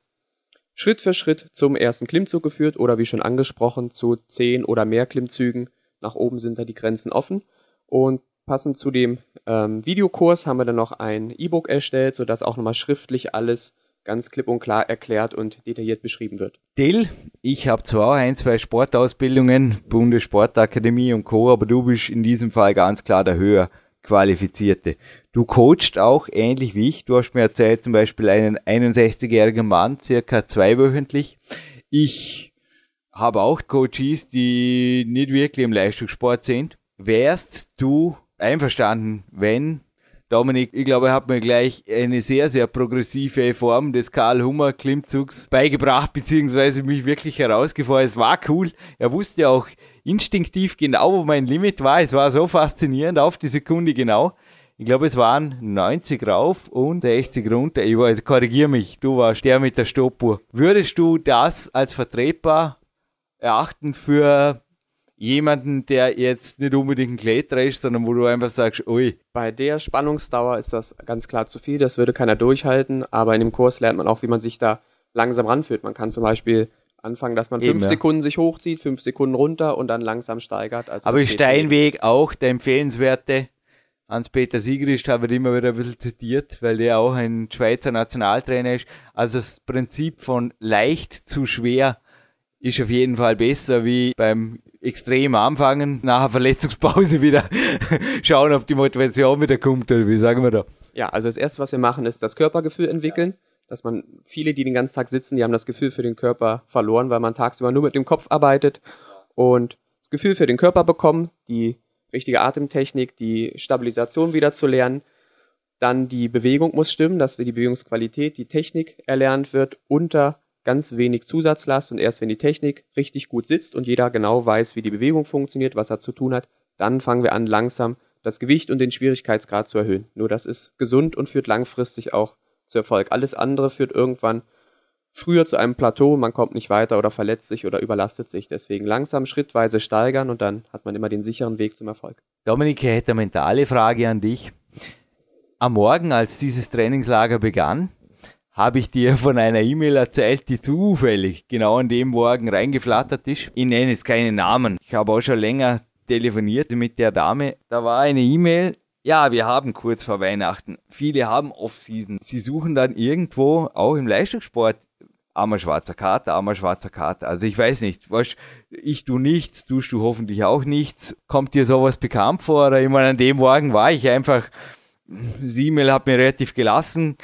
Schritt für Schritt zum ersten Klimmzug geführt oder wie schon angesprochen zu zehn oder mehr Klimmzügen. Nach oben sind da die Grenzen offen. Und passend zu dem ähm, Videokurs haben wir dann noch ein E-Book erstellt, sodass auch nochmal schriftlich alles ganz klipp und klar erklärt und detailliert beschrieben wird. Dill, ich habe zwar ein, zwei Sportausbildungen, Bundessportakademie und Co., aber du bist in diesem Fall ganz klar der höher qualifizierte. Du coachst auch ähnlich wie ich. Du hast mir erzählt, zum Beispiel einen 61-jährigen Mann, circa zweiwöchentlich. Ich habe auch Coaches, die nicht wirklich im Leistungssport sind. Wärst du einverstanden, wenn Dominik, ich glaube, er hat mir gleich eine sehr, sehr progressive Form des Karl Hummer Klimmzugs beigebracht, beziehungsweise mich wirklich herausgefordert. Es war cool. Er wusste auch instinktiv genau, wo mein Limit war. Es war so faszinierend, auf die Sekunde genau. Ich glaube, es waren 90 rauf und 60 runter. Ich war, korrigiere mich, du warst der mit der Stoppuhr. Würdest du das als vertretbar erachten für jemanden, der jetzt nicht unbedingt ein Kletterer ist, sondern wo du einfach sagst, ui. Bei der Spannungsdauer ist das ganz klar zu viel, das würde keiner durchhalten, aber in dem Kurs lernt man auch, wie man sich da langsam ranführt. Man kann zum Beispiel anfangen, dass man Eben, fünf ja. Sekunden sich hochzieht, fünf Sekunden runter und dann langsam steigert. Also aber Steinweg auch der empfehlenswerte Hans-Peter Siegrist habe ich immer wieder ein bisschen zitiert, weil der auch ein Schweizer Nationaltrainer ist. Also das Prinzip von leicht zu schwer ist auf jeden Fall besser wie beim extrem anfangen, nachher Verletzungspause [LAUGHS] wieder schauen, ob die Motivation wieder kommt, oder wie sagen wir da? Ja, also das erste, was wir machen, ist das Körpergefühl entwickeln. Ja. Dass man, viele, die den ganzen Tag sitzen, die haben das Gefühl für den Körper verloren, weil man tagsüber nur mit dem Kopf arbeitet und das Gefühl für den Körper bekommen, die richtige Atemtechnik, die Stabilisation wieder zu lernen. Dann die Bewegung muss stimmen, dass wir die Bewegungsqualität, die Technik erlernt wird unter ganz wenig Zusatzlast und erst wenn die Technik richtig gut sitzt und jeder genau weiß, wie die Bewegung funktioniert, was er zu tun hat, dann fangen wir an, langsam das Gewicht und den Schwierigkeitsgrad zu erhöhen. Nur das ist gesund und führt langfristig auch zu Erfolg. Alles andere führt irgendwann früher zu einem Plateau, man kommt nicht weiter oder verletzt sich oder überlastet sich. Deswegen langsam schrittweise steigern und dann hat man immer den sicheren Weg zum Erfolg. Dominik, ich hätte eine mentale Frage an dich. Am Morgen, als dieses Trainingslager begann, habe ich dir von einer E-Mail erzählt, die zufällig genau an dem Morgen reingeflattert ist. Ich nenne jetzt keinen Namen. Ich habe auch schon länger telefoniert mit der Dame. Da war eine E-Mail. Ja, wir haben kurz vor Weihnachten. Viele haben Off-Season. Sie suchen dann irgendwo, auch im Leistungssport, armer schwarzer Kater, armer schwarzer Kater. Also ich weiß nicht, was, ich tu nichts, tust du hoffentlich auch nichts. Kommt dir sowas bekannt vor? Oder ich meine, an dem Morgen war ich einfach, E-Mail hat mir relativ gelassen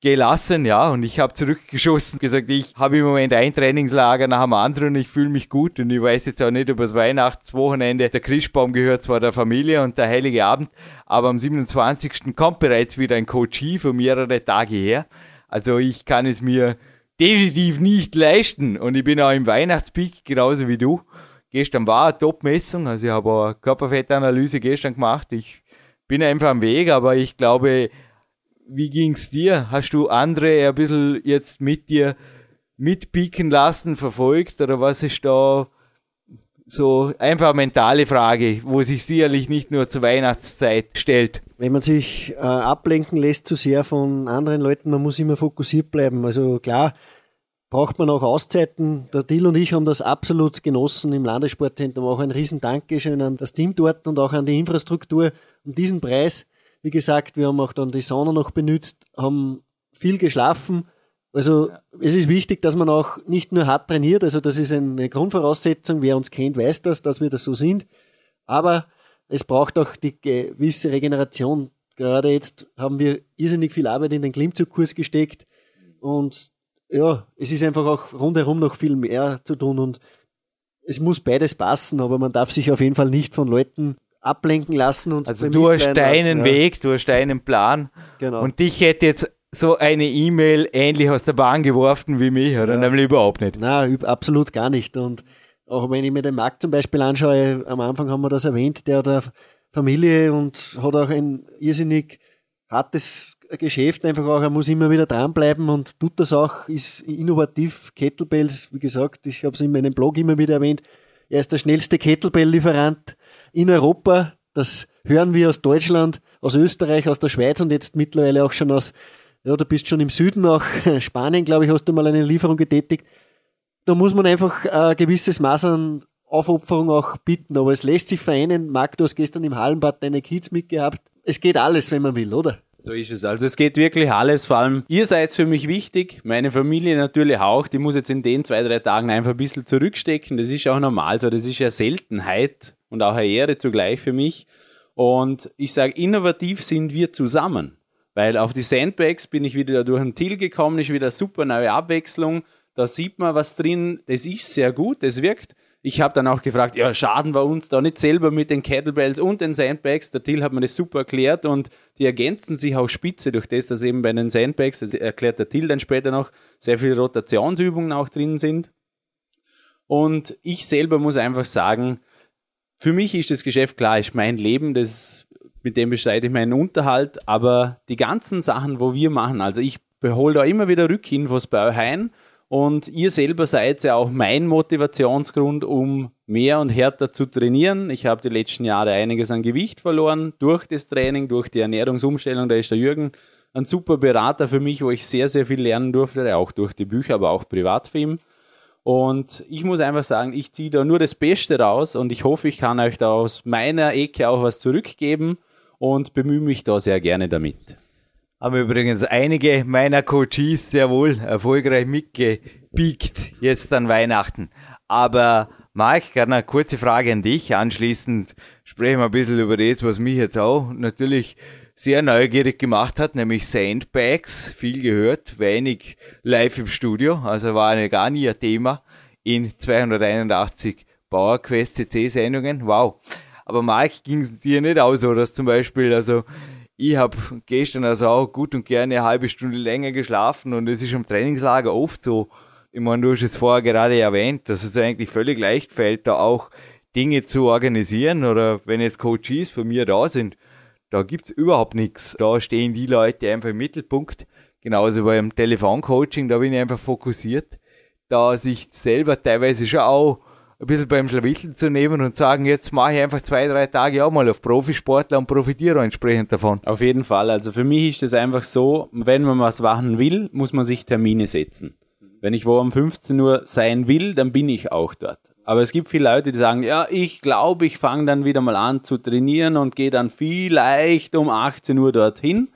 gelassen, ja, und ich habe zurückgeschossen, gesagt, ich habe im Moment ein Trainingslager nach dem anderen und ich fühle mich gut und ich weiß jetzt auch nicht, ob das Weihnachtswochenende, der Christbaum gehört zwar der Familie und der Heilige Abend, aber am 27. kommt bereits wieder ein Coachie für mehrere Tage her. Also ich kann es mir definitiv nicht leisten und ich bin auch im Weihnachtspeak genauso wie du. Gestern war eine Top-Messung, also ich habe eine Körperfettanalyse gestern gemacht. Ich bin einfach am Weg, aber ich glaube, wie ging's dir? Hast du andere ein bisschen jetzt mit dir mitpieken lassen, verfolgt oder was ist da so einfach eine mentale Frage, wo sich sicherlich nicht nur zur Weihnachtszeit stellt? Wenn man sich äh, ablenken lässt zu sehr von anderen Leuten, man muss immer fokussiert bleiben. Also klar, braucht man auch Auszeiten. Der Dill und ich haben das absolut genossen im Landessportzentrum. Auch ein riesen Dankeschön an das Team dort und auch an die Infrastruktur um diesen Preis wie gesagt, wir haben auch dann die Sauna noch benutzt, haben viel geschlafen. Also ja. es ist wichtig, dass man auch nicht nur hart trainiert, also das ist eine Grundvoraussetzung, wer uns kennt, weiß das, dass wir das so sind. Aber es braucht auch die gewisse Regeneration. Gerade jetzt haben wir irrsinnig viel Arbeit in den Klimmzugkurs gesteckt und ja, es ist einfach auch rundherum noch viel mehr zu tun und es muss beides passen, aber man darf sich auf jeden Fall nicht von Leuten ablenken lassen und Also du hast deinen lassen, Weg, ja. du hast deinen Plan. Genau. Und dich hätte jetzt so eine E-Mail ähnlich aus der Bahn geworfen wie mich, oder? Ja. Nämlich überhaupt nicht. Nein, absolut gar nicht. Und auch wenn ich mir den Markt zum Beispiel anschaue, am Anfang haben wir das erwähnt, der hat eine Familie und hat auch ein irrsinnig hartes Geschäft, einfach auch, er muss immer wieder dranbleiben und tut das auch, ist innovativ. Kettlebells, wie gesagt, ich habe es in meinem Blog immer wieder erwähnt, er ist der schnellste Kettlebell-Lieferant in Europa. Das hören wir aus Deutschland, aus Österreich, aus der Schweiz und jetzt mittlerweile auch schon aus, ja, du bist schon im Süden, auch Spanien, glaube ich, hast du mal eine Lieferung getätigt. Da muss man einfach ein gewisses Maß an Aufopferung auch bieten, aber es lässt sich vereinen. Marc, du hast gestern im Hallenbad deine Kids mitgehabt. Es geht alles, wenn man will, oder? So ist es. Also es geht wirklich alles. Vor allem, ihr seid für mich wichtig. Meine Familie natürlich auch. Die muss jetzt in den zwei, drei Tagen einfach ein bisschen zurückstecken. Das ist auch normal so. Das ist ja Seltenheit und auch eine Ehre zugleich für mich. Und ich sage, innovativ sind wir zusammen. Weil auf die Sandbags bin ich wieder durch ein Till gekommen, ist wieder super neue Abwechslung. Da sieht man was drin, das ist sehr gut, das wirkt. ich habe dann auch gefragt, ja, schaden wir uns da nicht selber mit den Kettlebells und den Sandbags? Der Till hat mir das super erklärt und die ergänzen sich auch spitze durch das, dass eben bei den Sandbags, das erklärt der Till dann später noch, sehr viele Rotationsübungen auch drin sind. Und ich selber muss einfach sagen, für mich ist das Geschäft klar, ist mein Leben, das, mit dem bestreite ich meinen Unterhalt, aber die ganzen Sachen, wo wir machen, also ich behole da immer wieder Rückinfos bei euch ein und ihr selber seid ja auch mein Motivationsgrund, um mehr und härter zu trainieren. Ich habe die letzten Jahre einiges an Gewicht verloren durch das Training, durch die Ernährungsumstellung. Da ist der Jürgen ein super Berater für mich, wo ich sehr, sehr viel lernen durfte, auch durch die Bücher, aber auch Privatfilm. Und ich muss einfach sagen, ich ziehe da nur das Beste raus und ich hoffe, ich kann euch da aus meiner Ecke auch was zurückgeben und bemühe mich da sehr gerne damit haben übrigens einige meiner Coaches sehr wohl erfolgreich mitgepiekt jetzt an Weihnachten. Aber Marc, gerne eine kurze Frage an dich. Anschließend sprechen wir ein bisschen über das, was mich jetzt auch natürlich sehr neugierig gemacht hat, nämlich Sandbags. Viel gehört, wenig live im Studio, also war eine gar nie ein Thema in 281 PowerQuest CC-Sendungen. Wow. Aber Marc, ging es dir nicht auch so, dass zum Beispiel, also ich habe gestern also auch gut und gerne eine halbe Stunde länger geschlafen und es ist im Trainingslager oft so, ich meine, du hast es vorher gerade erwähnt, dass es eigentlich völlig leicht fällt, da auch Dinge zu organisieren oder wenn jetzt Coaches von mir da sind, da gibt's überhaupt nichts. Da stehen die Leute einfach im Mittelpunkt. Genauso beim Telefoncoaching, da bin ich einfach fokussiert, da sich selber teilweise schon auch ein bisschen beim Schlawicheln zu nehmen und sagen, jetzt mache ich einfach zwei, drei Tage auch mal auf Profisportler und profitiere entsprechend davon. Auf jeden Fall. Also für mich ist es einfach so, wenn man was machen will, muss man sich Termine setzen. Wenn ich wo um 15 Uhr sein will, dann bin ich auch dort. Aber es gibt viele Leute, die sagen, ja, ich glaube, ich fange dann wieder mal an zu trainieren und gehe dann vielleicht um 18 Uhr dorthin.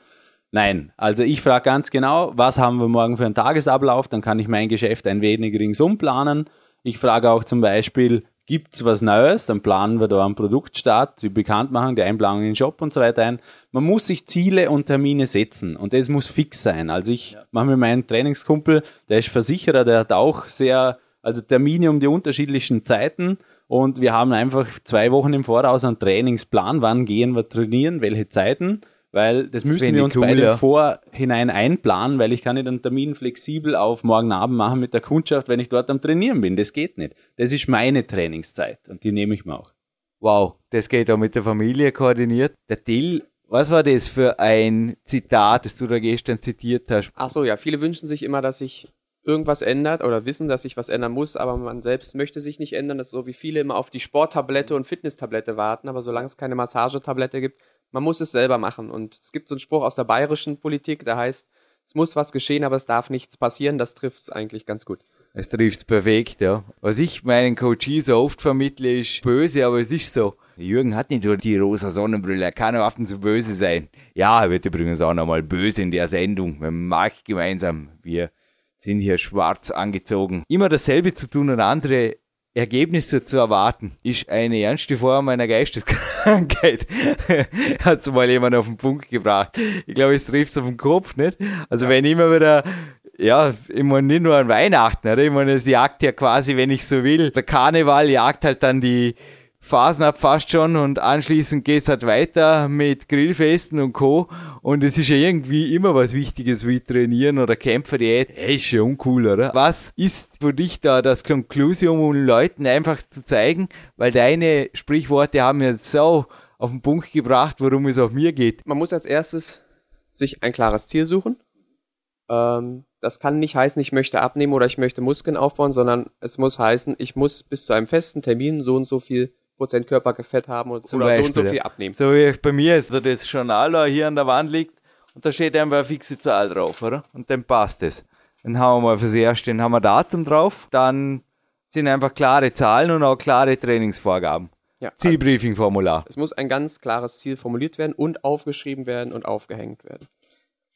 Nein, also ich frage ganz genau, was haben wir morgen für einen Tagesablauf, dann kann ich mein Geschäft ein wenig ringsum planen ich frage auch zum Beispiel, gibt es was Neues? Dann planen wir da einen Produktstart, die bekannt machen, die Einplanung in den Shop und so weiter ein. Man muss sich Ziele und Termine setzen und das muss fix sein. Also ich ja. mache mir meinen Trainingskumpel, der ist Versicherer, der hat auch sehr, also Termine um die unterschiedlichen Zeiten und wir haben einfach zwei Wochen im Voraus einen Trainingsplan, wann gehen wir trainieren, welche Zeiten weil das müssen wir uns cool, beide ja. vorhinein einplanen, weil ich kann nicht einen Termin flexibel auf morgen Abend machen mit der Kundschaft, wenn ich dort am Trainieren bin. Das geht nicht. Das ist meine Trainingszeit und die nehme ich mir auch. Wow, das geht auch mit der Familie koordiniert. Der Till, was war das für ein Zitat, das du da gestern zitiert hast? Ach so, ja, viele wünschen sich immer, dass sich irgendwas ändert oder wissen, dass sich was ändern muss, aber man selbst möchte sich nicht ändern. Das ist so wie viele immer auf die Sporttablette und Fitnesstablette warten, aber solange es keine Massagetablette gibt, man muss es selber machen. Und es gibt so einen Spruch aus der bayerischen Politik, der heißt, es muss was geschehen, aber es darf nichts passieren. Das trifft es eigentlich ganz gut. Es trifft es perfekt, ja. Was ich meinen Coaches so oft vermittle, ist böse, aber es ist so. Jürgen hat nicht nur die rosa Sonnenbrille, er kann auch oft zu böse sein. Ja, er wird übrigens auch nochmal böse in der Sendung. Wir Marc gemeinsam. Wir sind hier schwarz angezogen. Immer dasselbe zu tun und andere Ergebnisse zu erwarten, ist eine ernste Form einer Geisteskrankheit. [LAUGHS] Hat mal jemand auf den Punkt gebracht. Ich glaube, es trifft es auf den Kopf, nicht? Also wenn immer wieder ja, ich meine, nicht nur an Weihnachten, oder? Ich meine, es jagt ja quasi, wenn ich so will. Der Karneval jagt halt dann die, Phasen ab fast schon und anschließend geht's halt weiter mit Grillfesten und Co. Und es ist ja irgendwie immer was Wichtiges wie Trainieren oder Kämpferdiät. Hey, ist schon uncool, oder? Was ist für dich da das Konklusion, um Leuten einfach zu zeigen? Weil deine Sprichworte haben jetzt so auf den Punkt gebracht, worum es auch mir geht. Man muss als erstes sich ein klares Ziel suchen. Ähm, das kann nicht heißen, ich möchte abnehmen oder ich möchte Muskeln aufbauen, sondern es muss heißen, ich muss bis zu einem festen Termin so und so viel Prozent Körperfett haben und, Zum oder Beispiel, so und so viel abnehmen. So wie bei mir ist das Journal hier an der Wand liegt und da steht einfach eine fixe Zahl drauf, oder? Und dann passt es. Dann haben wir mal fürs Erste haben wir Datum drauf, dann sind einfach klare Zahlen und auch klare Trainingsvorgaben. Ja, Zielbriefing-Formular. Es muss ein ganz klares Ziel formuliert werden und aufgeschrieben werden und aufgehängt werden.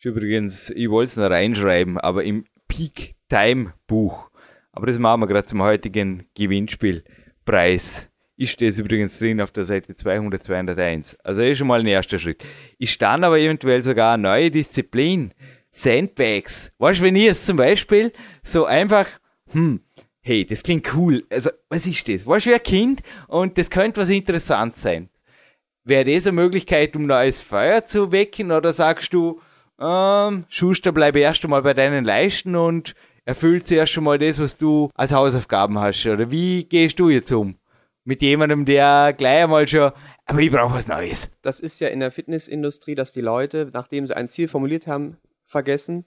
Übrigens, ich wollte es noch reinschreiben, aber im Peak-Time-Buch. Aber das machen wir gerade zum heutigen Gewinnspielpreis ist das übrigens drin auf der Seite 200, 201. Also ist schon mal ein erster Schritt. Ich dann aber eventuell sogar eine neue Disziplin. Sandbags. Weißt du, wenn ich jetzt zum Beispiel so einfach, hm, hey, das klingt cool. Also, was ist das? Warst du wie ein Kind und das könnte was interessant sein. Wäre das eine Möglichkeit, um neues Feuer zu wecken oder sagst du, ähm, Schuster, bleib erst einmal bei deinen Leisten und erfüllt zuerst schon mal das, was du als Hausaufgaben hast? Oder wie gehst du jetzt um? Mit jemandem, der gleich einmal schon, aber ich brauche was Neues. Das ist ja in der Fitnessindustrie, dass die Leute, nachdem sie ein Ziel formuliert haben, vergessen,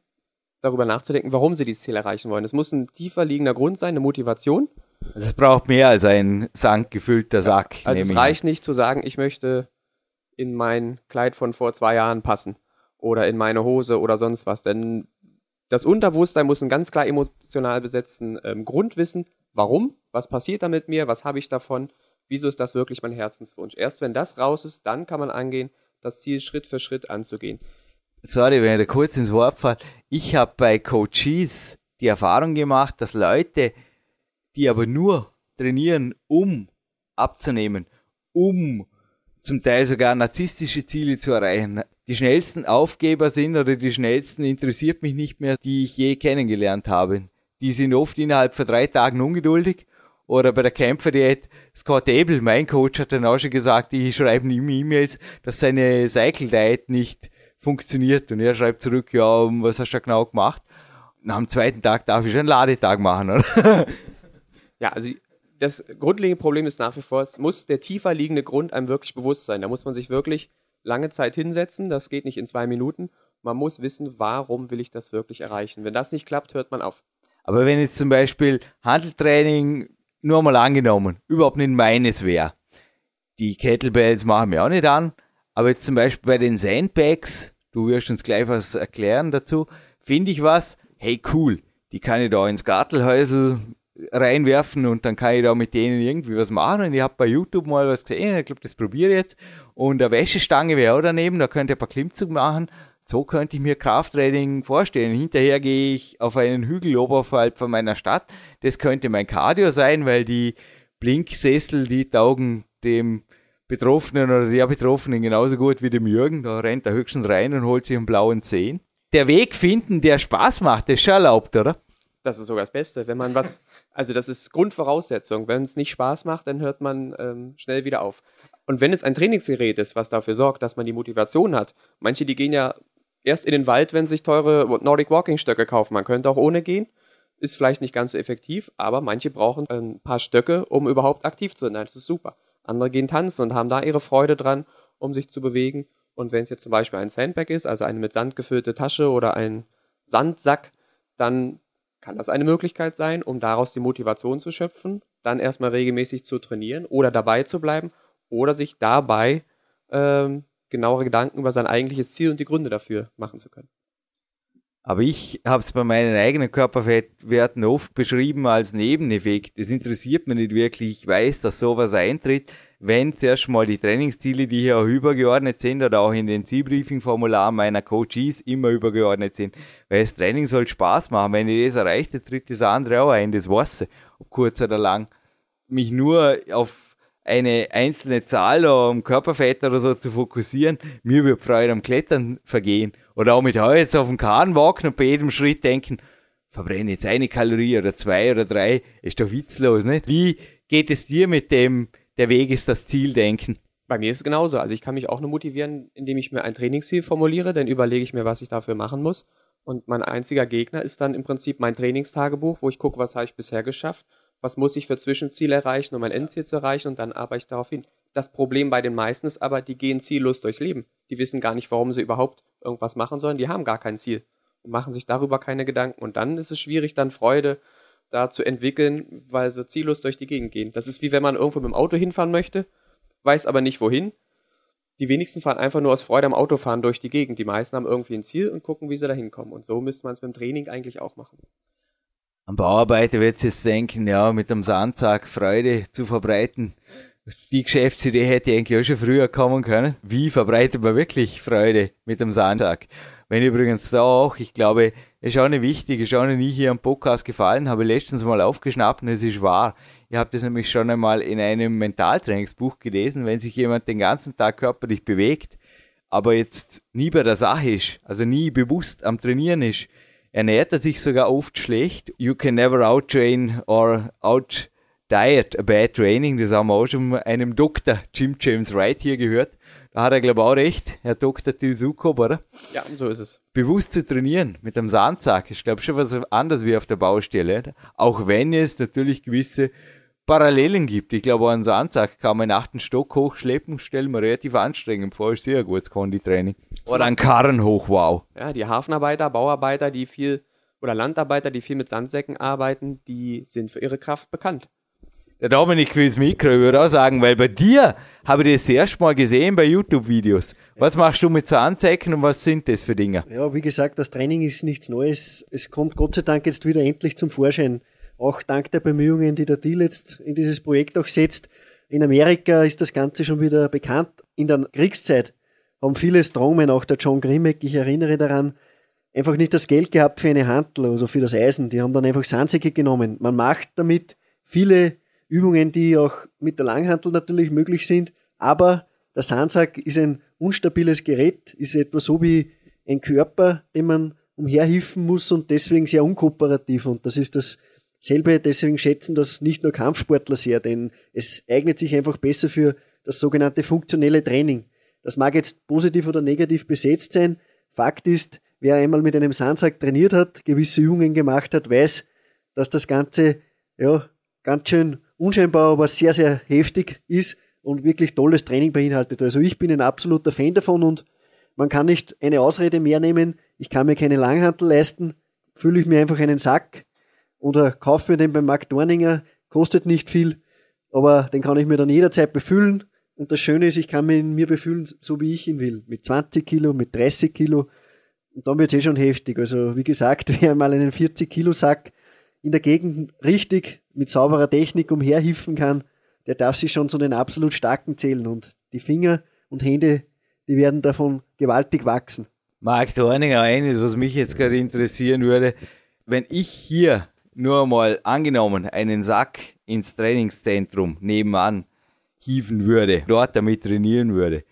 darüber nachzudenken, warum sie dieses Ziel erreichen wollen. Es muss ein tiefer liegender Grund sein, eine Motivation. Also es braucht mehr als ein sankgefüllter Sack. Also es reicht nicht zu sagen, ich möchte in mein Kleid von vor zwei Jahren passen oder in meine Hose oder sonst was. Denn das Unterbewusstsein muss einen ganz klar emotional besetzten ähm, Grund wissen. Warum? Was passiert da mit mir? Was habe ich davon? Wieso ist das wirklich mein Herzenswunsch? Erst wenn das raus ist, dann kann man angehen, das Ziel Schritt für Schritt anzugehen. Sorry, wenn ich da kurz ins Wort falle. Ich habe bei Coaches die Erfahrung gemacht, dass Leute, die aber nur trainieren, um abzunehmen, um zum Teil sogar narzisstische Ziele zu erreichen, die schnellsten Aufgeber sind oder die schnellsten interessiert mich nicht mehr, die ich je kennengelernt habe. Die sind oft innerhalb von drei Tagen ungeduldig. Oder bei der Kämpferdiät, Scott Abel, mein Coach, hat dann auch schon gesagt, ich schreibe ihm E-Mails, dass seine Cycle Diet nicht funktioniert. Und er schreibt zurück, ja, was hast du da genau gemacht? Und am zweiten Tag darf ich schon einen Ladetag machen, oder? [LAUGHS] ja, also das grundlegende Problem ist nach wie vor, es muss der tiefer liegende Grund einem wirklich bewusst sein. Da muss man sich wirklich lange Zeit hinsetzen. Das geht nicht in zwei Minuten. Man muss wissen, warum will ich das wirklich erreichen. Wenn das nicht klappt, hört man auf. Aber wenn jetzt zum Beispiel Handeltraining nur mal angenommen, überhaupt nicht meines wäre, die Kettlebells machen wir auch nicht an, aber jetzt zum Beispiel bei den Sandbags, du wirst uns gleich was erklären dazu, finde ich was, hey cool, die kann ich da ins Gartelhäusel reinwerfen und dann kann ich da mit denen irgendwie was machen. Und ich habe bei YouTube mal was gesehen, ich glaube, das probiere ich jetzt. Und eine Wäschestange wäre auch daneben, da könnte ich ein paar Klimmzug machen. So könnte ich mir Krafttraining vorstellen. Hinterher gehe ich auf einen Hügel oberhalb von meiner Stadt. Das könnte mein Cardio sein, weil die Blinksessel, die taugen dem Betroffenen oder der Betroffenen genauso gut wie dem Jürgen. Da rennt er höchstens rein und holt sich einen blauen Zehen. Der Weg finden, der Spaß macht, ist schon erlaubt, oder? Das ist sogar das Beste. Wenn man was, also das ist Grundvoraussetzung. Wenn es nicht Spaß macht, dann hört man ähm, schnell wieder auf. Und wenn es ein Trainingsgerät ist, was dafür sorgt, dass man die Motivation hat, manche, die gehen ja erst in den Wald, wenn sich teure Nordic Walking Stöcke kaufen. Man könnte auch ohne gehen. Ist vielleicht nicht ganz so effektiv, aber manche brauchen ein paar Stöcke, um überhaupt aktiv zu sein. Das ist super. Andere gehen tanzen und haben da ihre Freude dran, um sich zu bewegen. Und wenn es jetzt zum Beispiel ein Sandbag ist, also eine mit Sand gefüllte Tasche oder ein Sandsack, dann kann das eine Möglichkeit sein, um daraus die Motivation zu schöpfen, dann erstmal regelmäßig zu trainieren oder dabei zu bleiben oder sich dabei ähm, genauere Gedanken über sein eigentliches Ziel und die Gründe dafür machen zu können. Aber ich habe es bei meinen eigenen Körperfettwerten oft beschrieben als Nebeneffekt. Das interessiert mich nicht wirklich. Ich weiß, dass sowas eintritt, wenn zuerst mal die Trainingsziele, die hier auch übergeordnet sind oder auch in den Zielbriefing-Formularen meiner Coaches immer übergeordnet sind. Weil das Training soll Spaß machen. Wenn ich das erreiche, tritt das andere auch ein, das Wasser, ob kurz oder lang. Mich nur auf eine einzelne Zahl am Körperfett oder so zu fokussieren, mir wird Freude am Klettern vergehen. Oder auch mit heu jetzt auf dem Kahn walken und bei jedem Schritt denken, verbrenne jetzt eine Kalorie oder zwei oder drei, ist doch witzlos, nicht? Wie geht es dir mit dem, der Weg ist das Ziel denken? Bei mir ist es genauso. Also ich kann mich auch nur motivieren, indem ich mir ein Trainingsziel formuliere, dann überlege ich mir, was ich dafür machen muss. Und mein einziger Gegner ist dann im Prinzip mein Trainingstagebuch, wo ich gucke, was habe ich bisher geschafft was muss ich für Zwischenziele erreichen, um mein Endziel zu erreichen und dann arbeite ich darauf hin. Das Problem bei den meisten ist aber, die gehen ziellos durchs Leben. Die wissen gar nicht, warum sie überhaupt irgendwas machen sollen. Die haben gar kein Ziel und machen sich darüber keine Gedanken. Und dann ist es schwierig, dann Freude da zu entwickeln, weil sie ziellos durch die Gegend gehen. Das ist wie wenn man irgendwo mit dem Auto hinfahren möchte, weiß aber nicht wohin. Die wenigsten fahren einfach nur aus Freude am Autofahren durch die Gegend. Die meisten haben irgendwie ein Ziel und gucken, wie sie da hinkommen. Und so müsste man es beim Training eigentlich auch machen. Am Bauarbeiter wird es denken, ja, mit dem Sandsack Freude zu verbreiten. Die Geschäftsidee hätte eigentlich auch schon früher kommen können. Wie verbreitet man wirklich Freude mit dem Sandsack? Wenn übrigens da auch, ich glaube, ist auch eine wichtige, ist auch nie hier am Podcast gefallen, habe letztens mal aufgeschnappt und es ist wahr. Ihr habt das nämlich schon einmal in einem Mentaltrainingsbuch gelesen, wenn sich jemand den ganzen Tag körperlich bewegt, aber jetzt nie bei der Sache ist, also nie bewusst am Trainieren ist, ernährt er sich sogar oft schlecht. You can never outtrain or out diet a bad training. Das haben wir auch schon einem Dr. Jim James Wright hier gehört. Da hat er, glaube ich, auch recht, Herr Dr. Tilsukop, oder? Ja, so ist es. Bewusst zu trainieren mit einem Sandsack ist, glaube ich, schon was anderes wie auf der Baustelle. Auch wenn es natürlich gewisse Parallelen gibt. Ich glaube, einen Sandsack kann man in achten Stock hochschleppen, stellen wir relativ anstrengend vor, ist sehr gutes Konditraining. Oder einen Karren hoch, wow. Ja, die Hafenarbeiter, Bauarbeiter, die viel, oder Landarbeiter, die viel mit Sandsäcken arbeiten, die sind für ihre Kraft bekannt. Der Dominik will das Mikro, ich würde auch sagen, weil bei dir habe ich das erste Mal gesehen bei YouTube-Videos. Was machst du mit Zahnsäcken und was sind das für Dinge? Ja, wie gesagt, das Training ist nichts Neues. Es kommt Gott sei Dank jetzt wieder endlich zum Vorschein. Auch dank der Bemühungen, die der Deal jetzt in dieses Projekt auch setzt. In Amerika ist das Ganze schon wieder bekannt. In der Kriegszeit haben viele Strongmen, auch der John Grimmeck, ich erinnere daran, einfach nicht das Geld gehabt für eine Hantel oder für das Eisen. Die haben dann einfach Sandsäcke genommen. Man macht damit viele Übungen, die auch mit der Langhantel natürlich möglich sind. Aber der Sandsack ist ein unstabiles Gerät, ist etwa so wie ein Körper, den man umherhieven muss und deswegen sehr unkooperativ. Und das ist dasselbe, deswegen schätzen das nicht nur Kampfsportler sehr, denn es eignet sich einfach besser für das sogenannte funktionelle Training. Das mag jetzt positiv oder negativ besetzt sein. Fakt ist, wer einmal mit einem Sandsack trainiert hat, gewisse Übungen gemacht hat, weiß, dass das Ganze ja, ganz schön unscheinbar, aber sehr, sehr heftig ist und wirklich tolles Training beinhaltet. Also ich bin ein absoluter Fan davon und man kann nicht eine Ausrede mehr nehmen, ich kann mir keine Langhantel leisten, fülle ich mir einfach einen Sack oder kaufe mir den beim Markt Dorninger, kostet nicht viel, aber den kann ich mir dann jederzeit befüllen. Und das Schöne ist, ich kann ihn mir befüllen, so wie ich ihn will. Mit 20 Kilo, mit 30 Kilo. Und dann wird es eh schon heftig. Also wie gesagt, [LAUGHS] wer mal einen 40 Kilo Sack in der Gegend richtig mit sauberer Technik umherhiffen kann, der darf sich schon zu den absolut Starken zählen. Und die Finger und Hände, die werden davon gewaltig wachsen. Marc Dorninger, eines, was mich jetzt gerade interessieren würde, wenn ich hier nur mal angenommen einen Sack ins Trainingszentrum nebenan hieven würde, dort damit trainieren würde,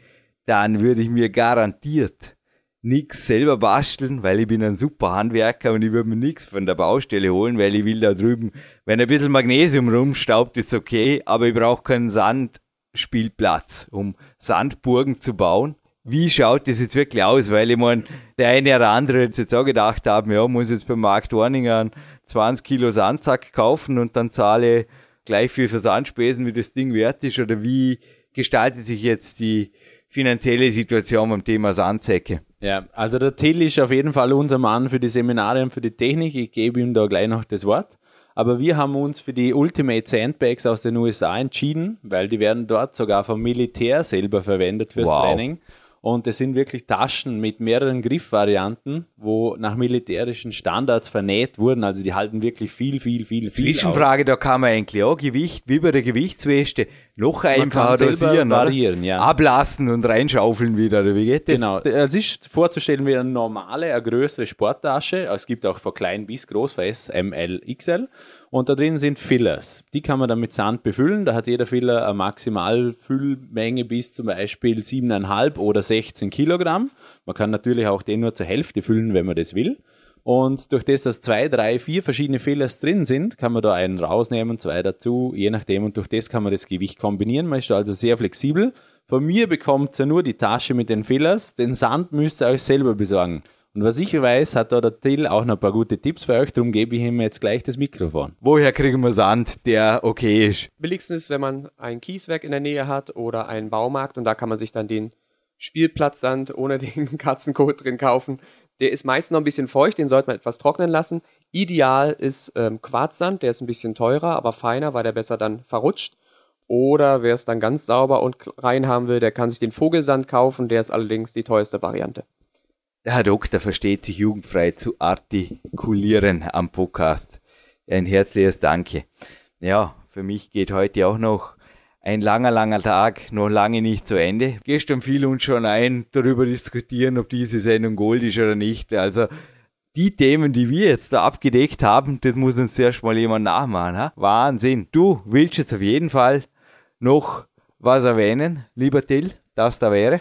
dann würde ich mir garantiert nichts selber basteln, weil ich bin ein super Handwerker und ich würde mir nichts von der Baustelle holen, weil ich will da drüben, wenn ein bisschen Magnesium rumstaubt, ist okay, aber ich brauche keinen Sandspielplatz, um Sandburgen zu bauen. Wie schaut das jetzt wirklich aus? Weil ich meine, der eine oder andere hat jetzt auch gedacht haben, ja, muss jetzt beim Markt Warninger einen 20 Kilo Sandsack kaufen und dann zahle gleich viel für Sandspesen, wie das Ding wert ist, oder wie gestaltet sich jetzt die finanzielle Situation beim Thema Sandsäcke? Ja, also der Till ist auf jeden Fall unser Mann für die Seminare und für die Technik. Ich gebe ihm da gleich noch das Wort. Aber wir haben uns für die Ultimate Sandbags aus den USA entschieden, weil die werden dort sogar vom Militär selber verwendet fürs wow. Training. Und es sind wirklich Taschen mit mehreren Griffvarianten, wo nach militärischen Standards vernäht wurden. Also die halten wirklich viel, viel, viel, viel. Zwischenfrage, aus. da kann man eigentlich auch Gewicht, wie bei der Gewichtsweste, noch einfacher dosieren, variieren, ja. Ablassen und reinschaufeln wieder, oder wie geht das? Genau. Es ist vorzustellen wie eine normale, eine größere Sporttasche. Es gibt auch von klein bis groß, von S, M, L, XL. Und da drin sind Fillers. Die kann man dann mit Sand befüllen. Da hat jeder Filler eine Maximalfüllmenge bis zum Beispiel 7,5 oder 16 Kilogramm. Man kann natürlich auch den nur zur Hälfte füllen, wenn man das will. Und durch das, dass zwei, drei, vier verschiedene Fillers drin sind, kann man da einen rausnehmen, zwei dazu, je nachdem. Und durch das kann man das Gewicht kombinieren. Man ist also sehr flexibel. Von mir bekommt ihr nur die Tasche mit den Fillers. Den Sand müsst ihr euch selber besorgen. Und was ich weiß, hat da der Till auch noch ein paar gute Tipps für euch, darum gebe ich ihm jetzt gleich das Mikrofon. Woher kriegen wir Sand, der okay ist? Billigsten ist, wenn man ein Kieswerk in der Nähe hat oder einen Baumarkt und da kann man sich dann den Spielplatzsand ohne [LAUGHS] den Katzenkot drin kaufen. Der ist meist noch ein bisschen feucht, den sollte man etwas trocknen lassen. Ideal ist ähm, Quarzsand, der ist ein bisschen teurer, aber feiner, weil der besser dann verrutscht. Oder wer es dann ganz sauber und rein haben will, der kann sich den Vogelsand kaufen, der ist allerdings die teuerste Variante. Der Herr Doktor versteht sich jugendfrei zu artikulieren am Podcast. Ein herzliches Danke. Ja, für mich geht heute auch noch ein langer, langer Tag, noch lange nicht zu Ende. Gestern fiel uns schon ein, darüber diskutieren, ob diese Sendung Gold ist oder nicht. Also die Themen, die wir jetzt da abgedeckt haben, das muss uns zuerst mal jemand nachmachen. Ha? Wahnsinn. Du willst jetzt auf jeden Fall noch was erwähnen, lieber Till, das da wäre?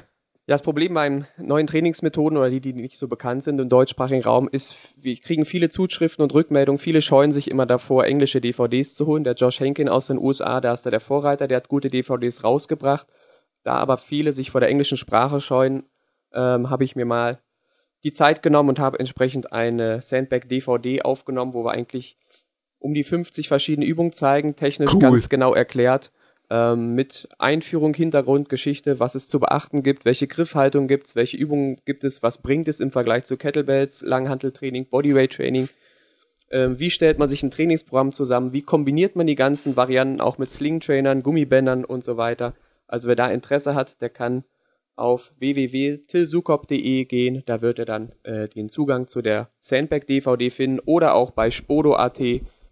Ja, das Problem bei neuen Trainingsmethoden oder die, die nicht so bekannt sind im deutschsprachigen Raum, ist, wir kriegen viele Zuschriften und Rückmeldungen. Viele scheuen sich immer davor, englische DVDs zu holen. Der Josh Henkin aus den USA, da ist er der Vorreiter, der hat gute DVDs rausgebracht. Da aber viele sich vor der englischen Sprache scheuen, ähm, habe ich mir mal die Zeit genommen und habe entsprechend eine Sandbag DVD aufgenommen, wo wir eigentlich um die 50 verschiedene Übungen zeigen, technisch cool. ganz genau erklärt ähm, mit Einführung, Hintergrundgeschichte, was es zu beachten gibt, welche Griffhaltung gibt es, welche Übungen gibt es, was bringt es im Vergleich zu Kettlebells, Langhanteltraining, Bodyweight-Training, ähm, wie stellt man sich ein Trainingsprogramm zusammen, wie kombiniert man die ganzen Varianten auch mit Sling-Trainern, Gummibändern und so weiter. Also wer da Interesse hat, der kann auf www.tilsukop.de gehen, da wird er dann äh, den Zugang zu der Sandbag-DVD finden oder auch bei spodo.at